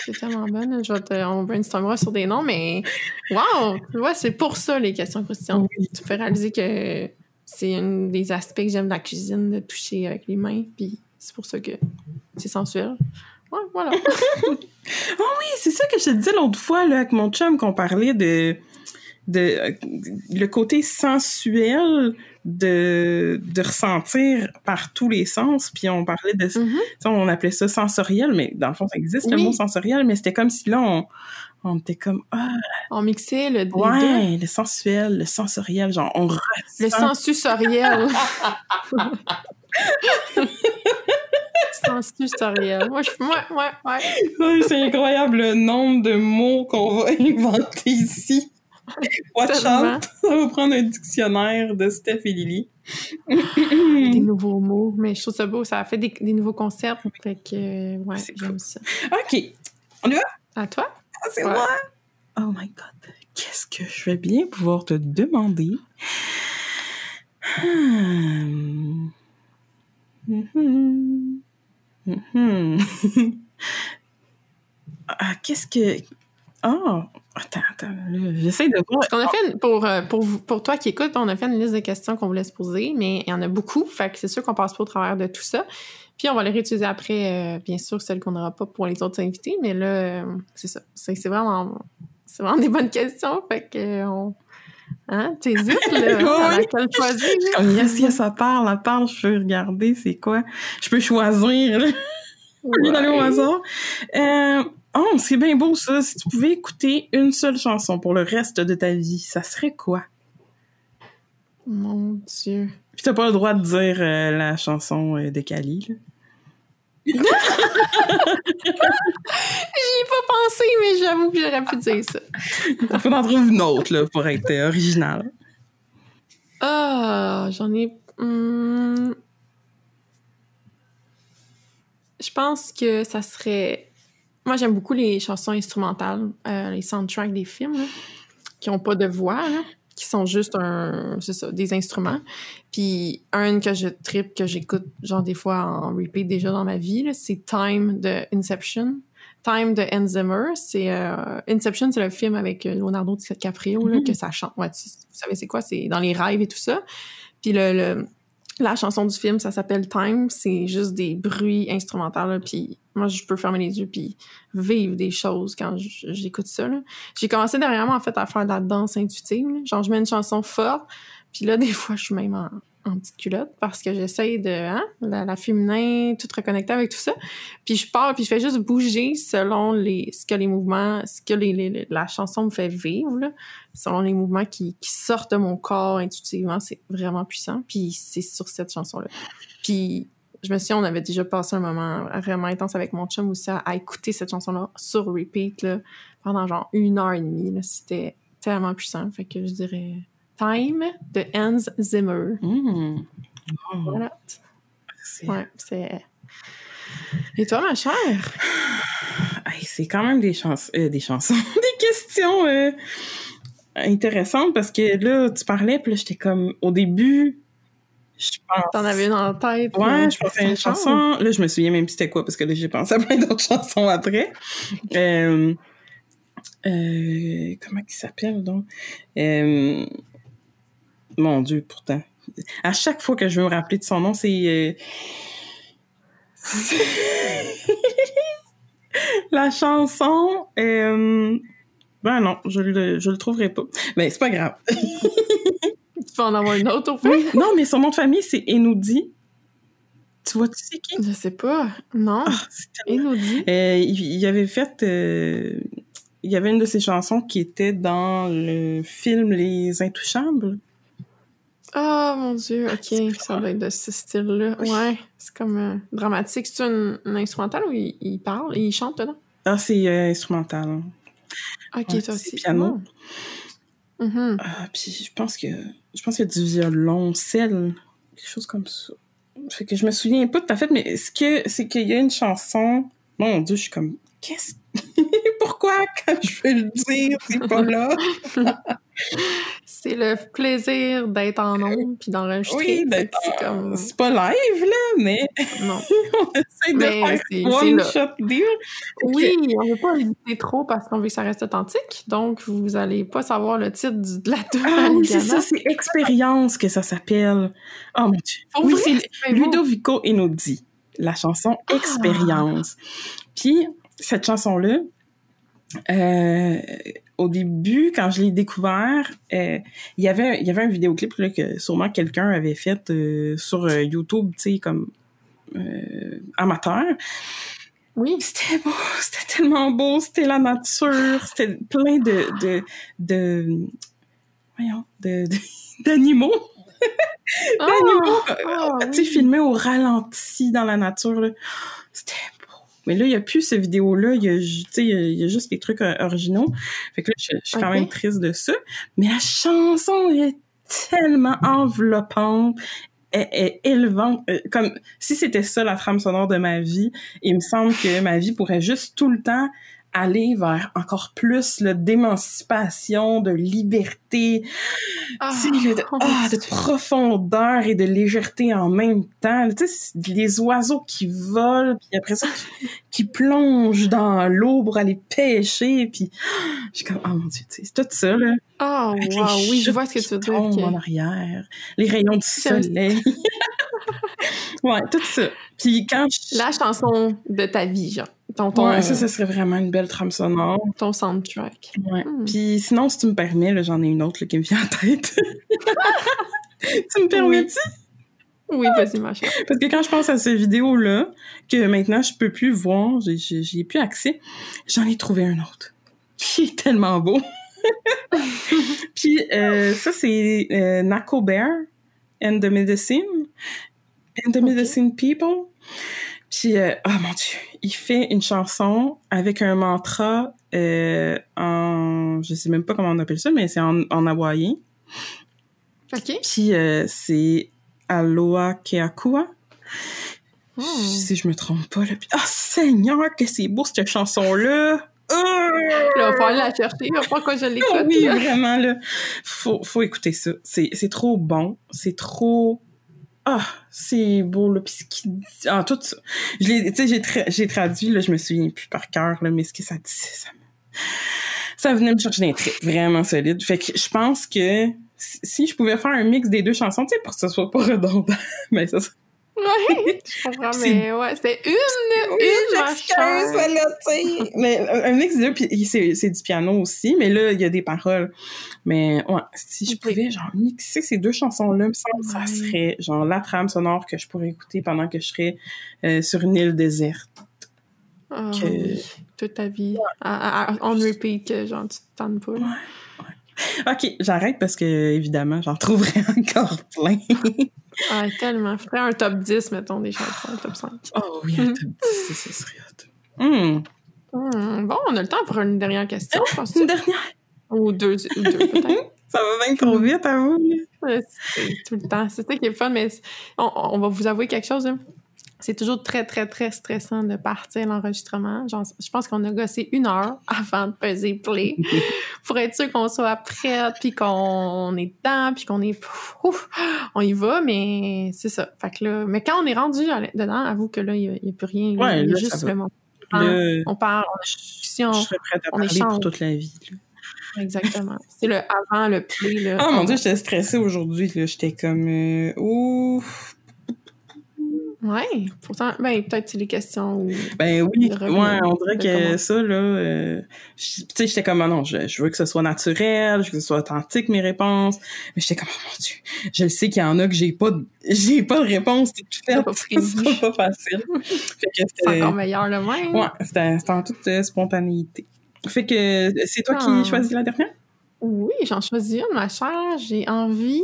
C'est tellement bonne. Je vais te, on brainstormera sur des noms, mais wow! Tu vois, c'est pour ça les questions. Oui. Tu me fais réaliser que c'est un des aspects que j'aime de la cuisine, de toucher avec les mains, puis c'est pour ça que c'est sensuel. Ouais, voilà. [LAUGHS] [LAUGHS] Oui, c'est ça que je te disais l'autre fois là, avec mon chum qu'on parlait de, de euh, le côté sensuel de, de ressentir par tous les sens. Puis on parlait de... Mhm. sais, On appelait ça sensoriel, mais dans le fond, ça existe le mot sensoriel, mais c'était comme si là, on, on était comme... Ah, On mixait le, les deux. ouais, le sensuel, le sensoriel, genre on ressent... Le sensusoriel. [LAUGHS] sensusoriel. Moi, je, ouais, ouais, ouais. Ouais, C'est incroyable le nombre de mots qu'on va [LAUGHS] inventer ici. [LAUGHS] Watch out! [LAUGHS] Ça va prendre un dictionnaire de Steph et Lily. Des [LAUGHS] nouveaux mots. Mais je trouve ça beau. Ça a fait des, des nouveaux concepts. Fait que, euh, ouais, C'est j'aime cool. ça. OK. À toi? Ah, c'est Ouais. moi! Oh my God! Qu'est-ce que je vais bien pouvoir te demander? Hmm. Mhm. Mhm. ah, qu'est-ce que... Oh! Attends, attends. là, J'essaie de voir. Parce qu'on a fait, une- pour, euh, pour, pour toi qui écoutes, on a fait une liste de questions qu'on voulait se poser, mais il y en a beaucoup. Fait que c'est sûr qu'on passe pas au travers de tout ça. Puis on va les réutiliser après, euh, bien sûr, celles qu'on n'aura pas pour les autres invités. Mais là, euh, c'est ça. C'est c'est vraiment, c'est vraiment des bonnes questions. Fait que, on, hein, t'hésites, là, [LAUGHS] Oui, à laquelle choisir. Comme yes, yes, ça parle, elle parle, je peux regarder, c'est quoi? Je peux choisir, là. [LAUGHS] D'aller au Ouais. hasard. Euh, oh, c'est bien beau, ça. Si tu pouvais écouter une seule chanson pour le reste de ta vie, ça serait quoi? Mon Dieu. Puis t'as pas le droit de dire euh, la chanson euh, de Cali, là. [LAUGHS] J'y ai pas pensé, mais j'avoue que j'aurais pu dire ça. Faut en trouver une autre, là, pour être euh, original. Ah, j'en ai. hum, Je pense que ça serait. Moi, j'aime beaucoup les chansons instrumentales, euh, les soundtracks des films, là, qui ont pas de voix, là, qui sont juste un, ça, des instruments. Puis un que je tripe, que j'écoute genre des fois en repeat déjà dans ma vie, c'est Time de Inception. Time de Hans Zimmer, c'est euh, Inception, c'est le film avec Leonardo DiCaprio là, Mhm. que ça chante. Ouais, tu- vous savez c'est quoi? C'est dans les rêves et tout ça. Puis le, le- la chanson du film, ça s'appelle Time. C'est juste des bruits instrumentaux. Puis moi, je peux fermer les yeux puis vivre des choses quand j'écoute ça. J'ai commencé dernièrement en fait à faire de la danse intuitive. là. Genre je mets une chanson forte. Puis là, [LAUGHS] des fois, je suis même en, petite culotte parce que j'essaye de, hein, la, la féminin, tout reconnecter avec tout ça. Puis je pars, puis je fais juste bouger selon les, ce que les mouvements, ce que les- les- la chanson me fait vivre, là, selon les mouvements qui, qui sortent de mon corps intuitivement. C'est vraiment puissant. Puis c'est sur cette chanson-là. Puis je me souviens, on avait déjà passé un moment vraiment intense avec mon chum aussi à, à écouter cette chanson-là sur repeat là, pendant genre une heure et demie. C'était tellement puissant. Fait que je dirais Time de Hans Zimmer. Mmh. Oh, Voilà. Ouais, c'est. Et toi, ma chère? [SIGHS] C'est quand même des, chans euh, des chansons, [LAUGHS] des questions euh, intéressantes parce que là, tu parlais, puis là, j'étais comme, au début, Je pense. T'en avais une en tête. Ouais, je pensais à une chanson. Là, je me souviens même c'était quoi, parce que là, j'ai pensé à plein d'autres [LAUGHS] chansons après. Euh, euh, comment il s'appelle, donc? Euh, mon Dieu, pourtant. À chaque fois que je veux me rappeler de son nom, c'est... [LAUGHS] La chanson... Ben non, je le, je le trouverai pas. Mais c'est pas grave. [LAUGHS] tu peux en avoir une autre au fait? Non, mais son nom de famille, c'est Enoudi. Tu vois, tu sais qui? Je sais pas. Non. Ah, Enoudi. Euh, il, avait fait. Euh, il y avait une de ses chansons qui était dans le film Les Intouchables. Ah, mon Dieu, ok. Ça doit être de ce style-là. Ouais. C'est comme euh, dramatique. C'est un, instrumental ou il, parle? Il chante dedans? Ah, c'est instrumental. Ok, toi aussi. piano. Oh. Mm-hmm. Ah, puis je pense que je pense qu'il y a du violon, sel, quelque chose comme ça. Fait que je me souviens pas tout à fait, mais ce que c'est qu'il y a une chanson. Mon Dieu, je suis comme qu'est-ce? [LAUGHS] Pourquoi quand je vais le dire, c'est pas là? [LAUGHS] c'est le plaisir d'être en ondes puis d'enregistrer. Oui, d'être comme... C'est pas live, là, mais... Non. [LAUGHS] on essaie de faire one shot deal. Oui, on veut pas éviter trop parce qu'on veut que ça reste authentique. Donc, vous allez pas savoir le titre de la. Ah oui, c'est ça, c'est Expérience que ça s'appelle. Oh mon Dieu. oui, c'est Ludovico Enaudi. La chanson ah! Expérience. Puis, cette chanson-là, euh, au début, quand je l'ai découvert, euh, il y avait il y avait un vidéoclip là, que sûrement quelqu'un avait fait euh, sur YouTube, tu sais, comme amateur. Oui. C'était beau, [LAUGHS] c'était tellement beau, c'était la nature, c'était plein de de de voyons, de [LAUGHS] d'animaux. Oh, d'animaux, tu sais, filmés au ralenti dans la nature. C'était mais là, il n'y a plus cette vidéo-là. Il y a, il y a juste les trucs euh, originaux. Fait que là, je, suis quand même triste de ça. Mais la chanson est tellement enveloppante est, élevante. Euh, comme si c'était ça la trame sonore de ma vie, il me semble que ma vie pourrait juste tout le temps aller vers encore plus le d'émancipation, de liberté, ah, de, ah, de, profondeur et de légèreté en même temps. Tu sais, les oiseaux qui volent, puis après ça, qui, plongent dans l'eau pour aller pêcher, puis je suis comme, oh mon Dieu, c'est tout ça, là. Oh, wow, oui, je vois ce que tu veux dire. en arrière, les rayons du soleil. [LAUGHS] ouais, tout ça. Puis quand La chanson de ta vie, genre. Ton, ouais, ça, ce serait vraiment une belle trame sonore. Ton soundtrack. Ouais. Hmm. Puis sinon, si tu me permets, j'en ai une autre qui me vient en tête. [LAUGHS] tu me permets-tu? Oui, vas-y, ma chère. Parce que quand je pense à ces vidéos-là, que maintenant je peux plus voir, j'y ai plus accès, j'en ai trouvé un autre qui est tellement beau. [LAUGHS] Puis euh, ça, c'est euh, Nako Bear and the Medicine. And the Medicine People. Puis, euh, oh mon Dieu, il fait une chanson avec un mantra euh, en, je sais même pas comment on appelle ça, mais c'est en, en hawaïen. OK. Puis, euh, c'est Aloha Keakua. Hmm. Si je me trompe pas, là. oh, Seigneur, que c'est beau, cette chanson-là! Oh! Là, on va aller la chercher, pourquoi je l'écoute. oui, vraiment, là. Faut, faut écouter ça. C'est trop bon. C'est trop ah, c'est beau, là. Puis ce qui Ah, tout ça. J'ai, traduit, là, je me souviens plus par cœur, là, mais ce que ça disait, ça Ça venait me chercher des trucs vraiment solides. Fait que je pense que si je pouvais faire un mix des deux chansons, tu sais, pour que ce soit pas redondant, mais [LAUGHS] ça serait Ouais, [LAUGHS] je comprends, mais ouais, c'était une, une là, tu Mais un mix de puis c'est du piano aussi, mais là, il y a des paroles. Mais ouais, si je pouvais, genre, mixer ces deux chansons-là, ça serait, genre, la trame sonore que je pourrais écouter pendant que je serais euh, sur une île déserte. Oh, Toute ta vie. on repeat, que genre, tu te tentes pas. Ouais. OK, j'arrête parce que, évidemment, j'en trouverai [LAUGHS] encore plein. Ah, tellement. Je ferais un top 10, mettons, des chansons, un top 5. Oh oui, un top 10, ça serait hot. Hmm. Hmm, bon, on a le temps pour une dernière question, je pense. Une dernière? Ou deux, ou deux peut-être. [LAUGHS] ça va bien trop vite à vous. tout le temps. C'est ça qui est fun, mais on, va vous avouer quelque chose. Hein. C'est toujours très, très, très stressant de partir l'enregistrement. Je pense qu'on a gossé une heure [LAUGHS] avant de peser play [LAUGHS] pour être sûr qu'on soit prête, puis qu'on est dedans, puis qu'on est... Ouf, on y va, mais c'est ça. Fait que là... Mais quand on est rendu dedans, avoue que là, il n'y a, plus rien. Ouais, il y a là, juste le moment. Le- On parle, on discussion. Je serais prête à parler échange. pour toute la vie. là. Exactement. C'est le avant, le play, là. Oh mon dieu, j'étais stressée aujourd'hui. J'étais comme... Euh, ouf. Ouais. Pourtant, ben, peut-être c'est les questions où... Ben oui, ouais, on dirait que comment- ça, là... euh, tu sais, j'étais comme, ah non, je, je veux que ce soit naturel, je veux que ce soit authentique, mes réponses. Mais j'étais comme, oh mon dieu, je le sais qu'il y en a que j'ai pas de, [LAUGHS] j'ai pas de réponse pas [LAUGHS] Ça prévu. sera pas facile. [LAUGHS] fait C'est encore meilleur le même. Ouais, c'était c'était en toute euh, spontanéité. Fait que c'est toi Ah. qui choisis la dernière? Oui, j'en choisis une, ma chère. J'ai envie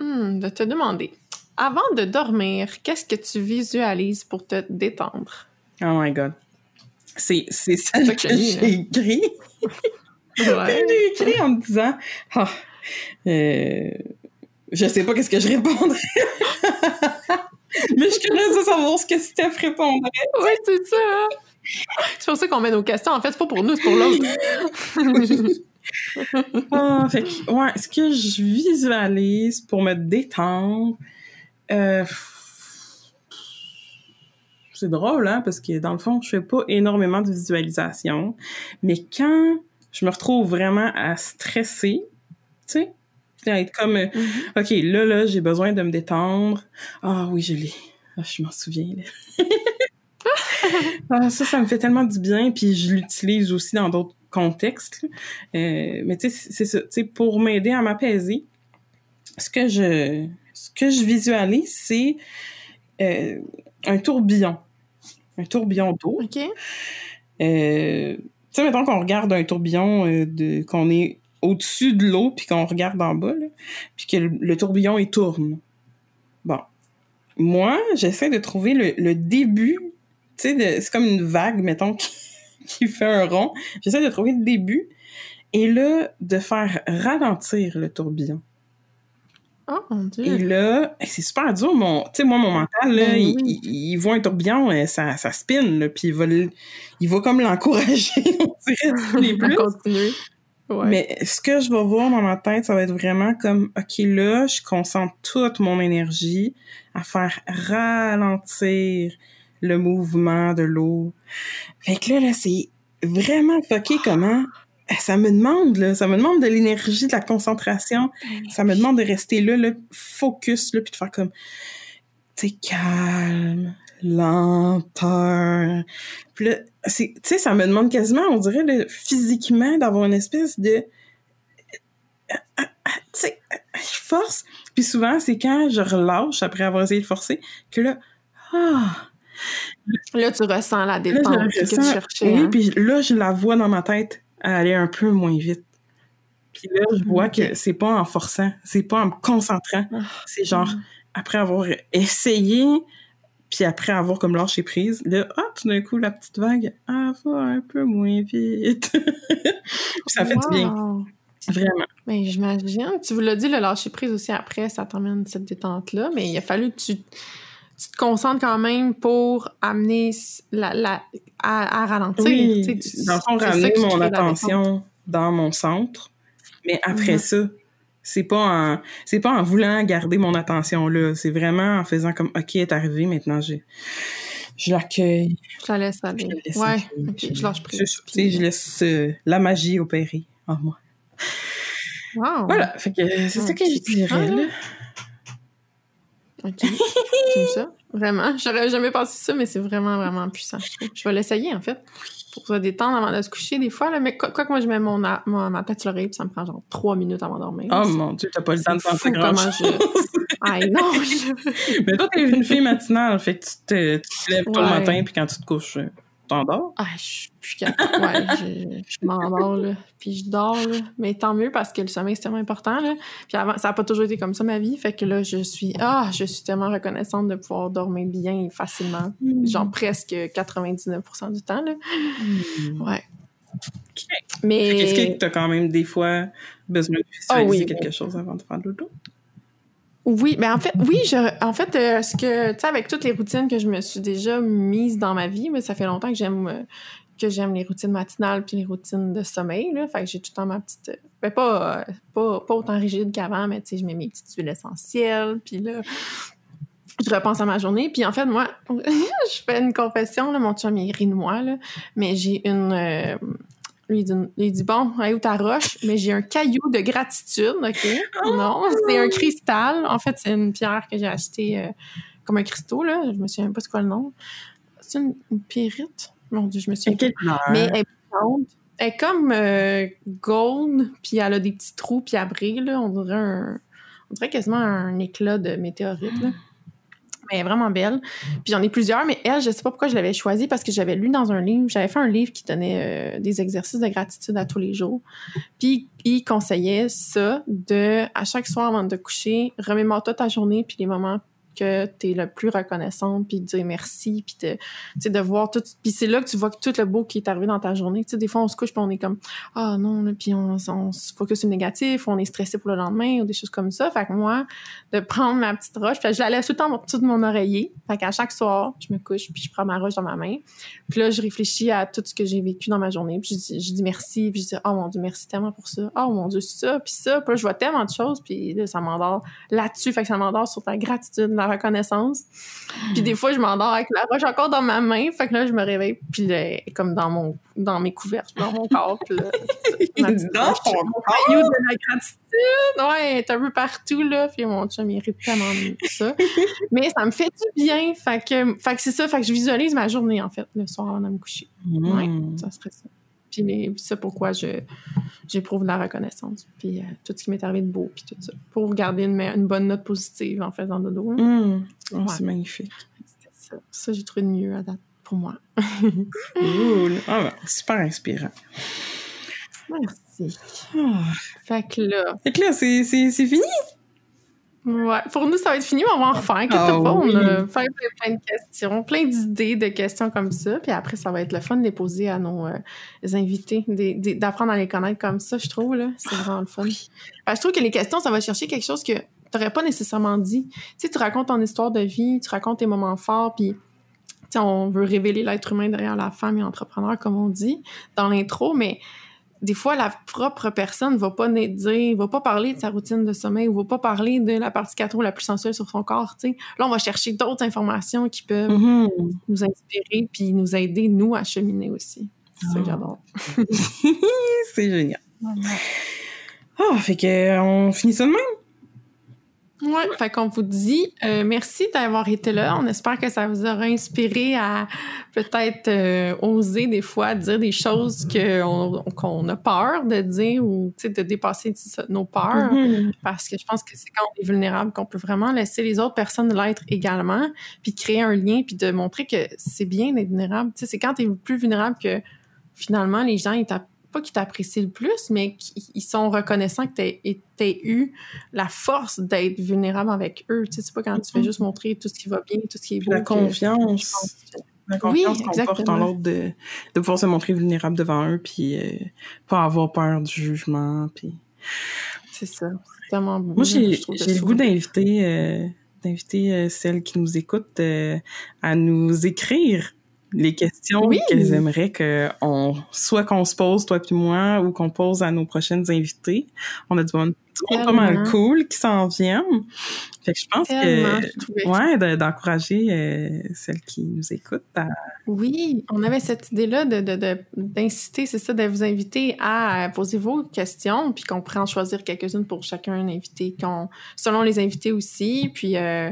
hmm, de te demander. Avant de dormir, qu'est-ce que tu visualises pour te détendre? Oh my god. C'est, c'est celle que [LAUGHS] que j'ai écrit. Ouais. J'ai écrit en me disant, ah, euh, je sais pas qu'est-ce que je répondrais. [LAUGHS] Mais je suis curieuse de savoir ce que Steph répondrait. Oui, c'est ça. hein? C'est pour ça qu'on met nos questions. En fait, c'est pas pour nous, c'est pour l'autre. [LAUGHS] Ah, fait que, ouais, ce que je visualise pour me détendre, euh, c'est drôle, hein, parce que dans le fond, je fais pas énormément de visualisation, mais quand je me retrouve vraiment à stresser, tu sais, à être comme, euh, Mhm. OK, là, là, j'ai besoin de me détendre. Ah oui, je l'ai. Ah, je m'en souviens. là. [LAUGHS] ah, ça, ça me fait tellement du bien, puis je l'utilise aussi dans d'autres contextes. Euh, mais tu sais, c'est ça. Tu sais, pour m'aider à m'apaiser, ce que je, que je visualise, c'est euh, un tourbillon. Un tourbillon d'eau. OK? Euh, tu sais, mettons qu'on regarde un tourbillon, euh, de, qu'on est au-dessus de l'eau, puis qu'on regarde en bas, puis que le, le tourbillon, il tourne. Bon. Moi, j'essaie de trouver le, le début, tu sais, c'est comme une vague, mettons, [LAUGHS] qui, qui fait un rond. J'essaie de trouver le début, et là, de faire ralentir le tourbillon. Oh, mon Dieu. Et là, hey, c'est super dur, mon, tu sais, moi, mon mental, là, Ben il, oui. il- il voit un tourbillon, euh, ça, ça spin, puis il va, il va comme l'encourager, [LAUGHS] on dirait, plus. Ouais. Mais ce que je vais voir dans ma tête, ça va être vraiment comme, OK, là, je concentre toute mon énergie à faire ralentir le mouvement de l'eau. Fait que là, là, c'est vraiment fucké comment ça me demande, là, ça me demande de l'énergie, de la concentration. Ça me demande de rester là, là, focus, là, puis de faire comme, tu sais, calme, lenteur. Puis là, tu sais, ça me demande quasiment, on dirait, là, physiquement, d'avoir une espèce de, tu sais, je force. Puis souvent, c'est quand je relâche après avoir essayé de forcer que là, ah, Là, tu ressens la là, détente que tu cherchais. oui, hein? puis là, je la vois dans ma tête aller un peu moins vite. Puis là, je vois que c'est pas en forçant, c'est pas en me concentrant. Ah. C'est genre, après avoir essayé, puis après avoir comme lâché prise, là, ah, tout d'un coup, la petite vague, ah, va un peu moins vite. [LAUGHS] Puis ça fait du bien, vraiment. Ben, j'imagine. Tu vous l'as dit, le lâcher prise aussi après, ça t'emmène cette détente-là, mais il a fallu que tu, tu te concentres quand même pour amener la, la, à, à ralentir. Oui, tu dans le fond, ramener mon la attention dans mon centre. Mais après ça, c'est pas en c'est pas en voulant garder mon attention là, c'est vraiment en faisant comme OK, est arrivé, maintenant je je l'accueille, Je la laisse aller. je laisse ouais, aller, je lâche prise. je laisse euh, la magie opérer en moi. Wow. Voilà, que c'est ça que je dirais là. OK. J'aime ça. Vraiment. J'aurais jamais pensé ça, mais c'est vraiment, vraiment puissant. je. Je vais l'essayer, en fait. Pour se détendre avant de se coucher, des fois. Là. Mais quoi, quoi que moi, je mets mon, a- ma tête sur l'oreille, puis ça me prend genre trois minutes avant de dormir. Oh mon dieu, t'as pas le temps de penser grand chose. je- Ah non! [LAUGHS] je- Mais toi, t'es une fille matinale, fait que tu te, tu te lèves tôt le Ouais. matin, puis quand tu te couches, euh, t'endors? Ah, je suis plus capable. Ouais, je, je m'endors, là. Puis je dors, là. Mais tant mieux parce que le sommeil, c'est tellement important, là. Puis avant, ça n'a pas toujours été comme ça, ma vie. Fait que là, je suis... Ah, je suis tellement reconnaissante de pouvoir dormir bien et facilement. Genre presque 99% du temps, là. Hmm. Ouais. Ok. Mais... Est-ce que t'as quand même des fois besoin de Ah visualiser oui, quelque chose avant de faire dodo? Oui, ben en fait, oui, je, en fait, euh, ce que, tu sais, avec toutes les routines que je me suis déjà mises dans ma vie, mais ça fait longtemps que j'aime euh, que j'aime les routines matinales puis les routines de sommeil, là. Fait que j'ai tout le temps ma petite, euh, ben pas, pas, pas autant rigide qu'avant, mais tu sais, je mets mes petites huiles essentielles, puis là, je repense à ma journée. Puis en fait, moi, [LAUGHS] je fais une confession, là, mon chum, il rit de moi, là, mais j'ai une... Lui, il dit, bon, hey, où ta roche? Mais j'ai un caillou de gratitude, OK? Non, c'est un cristal. En fait, c'est une pierre que j'ai achetée euh, comme un cristaux, là. Je me souviens pas c'est quoi le nom. C'est une, une pyrite? Mon Dieu, je me souviens Quelle couleur? mais elle est blonde. Elle est comme euh, gold, puis elle a des petits trous, puis elle brille, là. On dirait un... On dirait quasiment un éclat de météorite, là. Mais elle est vraiment belle. Puis j'en ai plusieurs, mais elle, je sais pas pourquoi je l'avais choisie, parce que j'avais lu dans un livre, j'avais fait un livre qui donnait euh, des exercices de gratitude à tous les jours. Puis il conseillait ça de, à chaque soir avant de te coucher, remémore-toi ta journée, puis les moments que tu es le plus reconnaissant, puis de dire merci, puis de, voir tout. Puis c'est là que tu vois tout le beau qui est arrivé dans ta journée. Tu sais, des fois, on se couche, puis on est comme, ah non, là, puis on, se focus sur le négatif, on est stressé pour le lendemain, ou des choses comme ça. Fait que moi, de prendre ma petite roche, je la laisse tout le temps tout de mon oreiller. Fait qu'à chaque soir, je me couche, puis je prends ma roche dans ma main. Puis là, je réfléchis à tout ce que j'ai vécu dans ma journée, puis je dis, merci, puis je dis, oh mon Dieu, merci tellement pour ça. Oh mon Dieu, ça, puis ça. Puis là, je vois tellement de choses, puis là, ça m'endort là-dessus. Fait que ça m'endort sur ta gratitude, reconnaissance. Puis des fois, je m'endors avec la roche encore dans ma main. Fait que là, je me réveille, puis là, comme dans mon, dans mes couvertes, dans mon corps. Puis là, Dans roche, ton mon de la gratitude. Ouais, est un peu partout, là. Puis mon chum, il tellement ça. [LAUGHS] Mais ça me fait du bien. Fait que, fait que c'est ça. Fait que je visualise ma journée, en fait, le soir avant de me coucher. Ouais, Mm. ça serait ça. Puis c'est pourquoi je, j'éprouve de la reconnaissance. Puis euh, tout ce qui m'est arrivé de beau, puis tout ça. Pour garder une, bonne note positive en faisant dodo. hein. Mm. Oh, Ouais. C'est magnifique. C'est ça. Ça, j'ai trouvé de mieux à date pour moi. [LAUGHS] Cool. Ah, ben, super inspirant. Merci. Ah. Fait que là, Fait que là, c'est fini? Ouais, pour nous, ça va être fini, mais on va en refaire. Inquiète Ah pas, oui. on a plein, plein de questions, plein d'idées de questions comme ça. Puis après, ça va être le fun de les poser à nos euh, invités, d'apprendre à les connaître comme ça, je trouve. C'est vraiment le fun. Je trouve que les questions, ça va chercher quelque chose que tu n'aurais pas nécessairement dit. Tu sais, tu racontes ton histoire de vie, tu racontes tes moments forts, puis on veut révéler l'être humain derrière la femme et entrepreneur, comme on dit dans l'intro, mais des fois, la propre personne va pas né- dire, va pas parler de sa routine de sommeil ou va pas parler de la partie 4 la plus sensuelle sur son corps, tu sais. Là, on va chercher d'autres informations qui peuvent Mhm. nous inspirer puis nous aider, nous, à cheminer aussi. C'est ça que Ah. j'adore. [LAUGHS] c'est génial. Ah, fait que euh, on finit ça de même? Ouais, fait qu'on vous dit euh, merci d'avoir été là. On espère que ça vous aura inspiré à peut-être euh, oser des fois dire des choses qu'on a peur de dire ou tu sais, de dépasser nos peurs. Mhm. Parce que je pense que c'est quand on est vulnérable qu'on peut vraiment laisser les autres personnes l'être également, puis créer un lien, puis de montrer que c'est bien d'être vulnérable. Tu sais, c'est quand tu es plus vulnérable que finalement les gens, ils pas qu'ils t'apprécient le plus, mais qu'ils sont reconnaissants que tu aies eu la force d'être vulnérable avec eux. Tu sais, c'est pas quand tu fais Mhm. juste montrer tout ce qui va bien, tout ce qui est beau. La confiance. que- La confiance Oui, qu'on porte en l'autre de, de pouvoir se montrer vulnérable devant eux, puis euh, pas avoir peur du jugement. Puis... C'est ça. C'est tellement beau. Moi, j'ai le goût d'inviter euh, d'inviter euh, celles qui nous écoutent à nous écrire les questions Oui. qu'elles aimeraient que on soit qu'on se pose toi puis moi ou qu'on pose à nos prochaines invités. On a du monde pas mal cool qui s'en viennent. Fait que je pense Tellement, que ouais de- d'encourager euh, celles qui nous écoutent à Oui, on avait cette idée-là de, de, de- d'inciter, c'est ça, de vous inviter à poser vos questions, puis qu'on en choisir quelques-unes pour chacun invité, qu'on, selon les invités aussi, puis euh,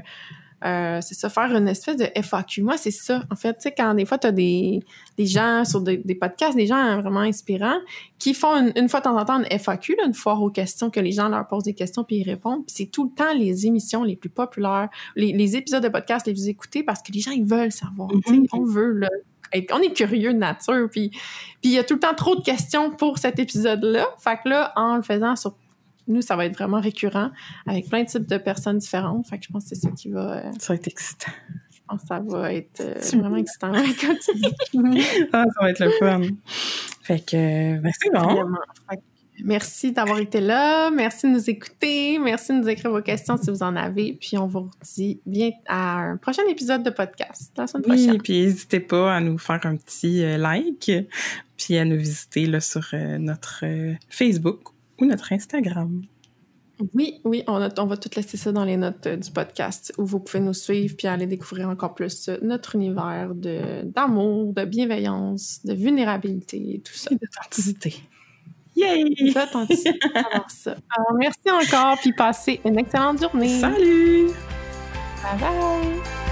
euh, c'est ça, faire une espèce de FAQ. Moi, c'est ça, en fait, tu sais, quand des fois, tu as des, des gens sur des, des podcasts, des gens vraiment inspirants, qui font une, une fois de temps en temps une FAQ, là, une foire aux questions, que les gens leur posent des questions, puis ils répondent, puis c'est tout le temps les émissions les plus populaires, les, les épisodes de podcast les plus écoutés, parce que les gens, ils veulent savoir, Mhm. on veut, là, être- on est curieux de nature, puis puis il y a tout le temps trop de questions pour cet épisode-là. Fait que là, en le faisant sur nous, ça va être vraiment récurrent avec plein de types de personnes différentes. Fait que je pense que c'est ça qui va. euh, ça va être excitant. je pense que ça va être euh, vraiment excitant quand tu dis. Ah, ça va être le fun. Fait que ben, c'est bon. Vraiment. Fait que Merci d'avoir été là. Merci de nous écouter. Merci de nous écrire vos questions si vous en avez. Puis on vous dit bien à un prochain épisode de podcast la semaine prochaine. Oui, puis n'hésitez pas à nous faire un petit euh, like, puis à nous visiter là, sur euh, notre euh, Facebook ou notre Instagram. Oui, oui, on, on, va tout laisser ça dans les notes du podcast où vous pouvez nous suivre puis aller découvrir encore plus notre univers d'amour, de, bienveillance, de vulnérabilité et tout ça. Et d'authenticité. Yay! D'authenticité. Alors, ça. [LAUGHS] Alors, merci encore puis passez une excellente journée. Salut! Bye bye!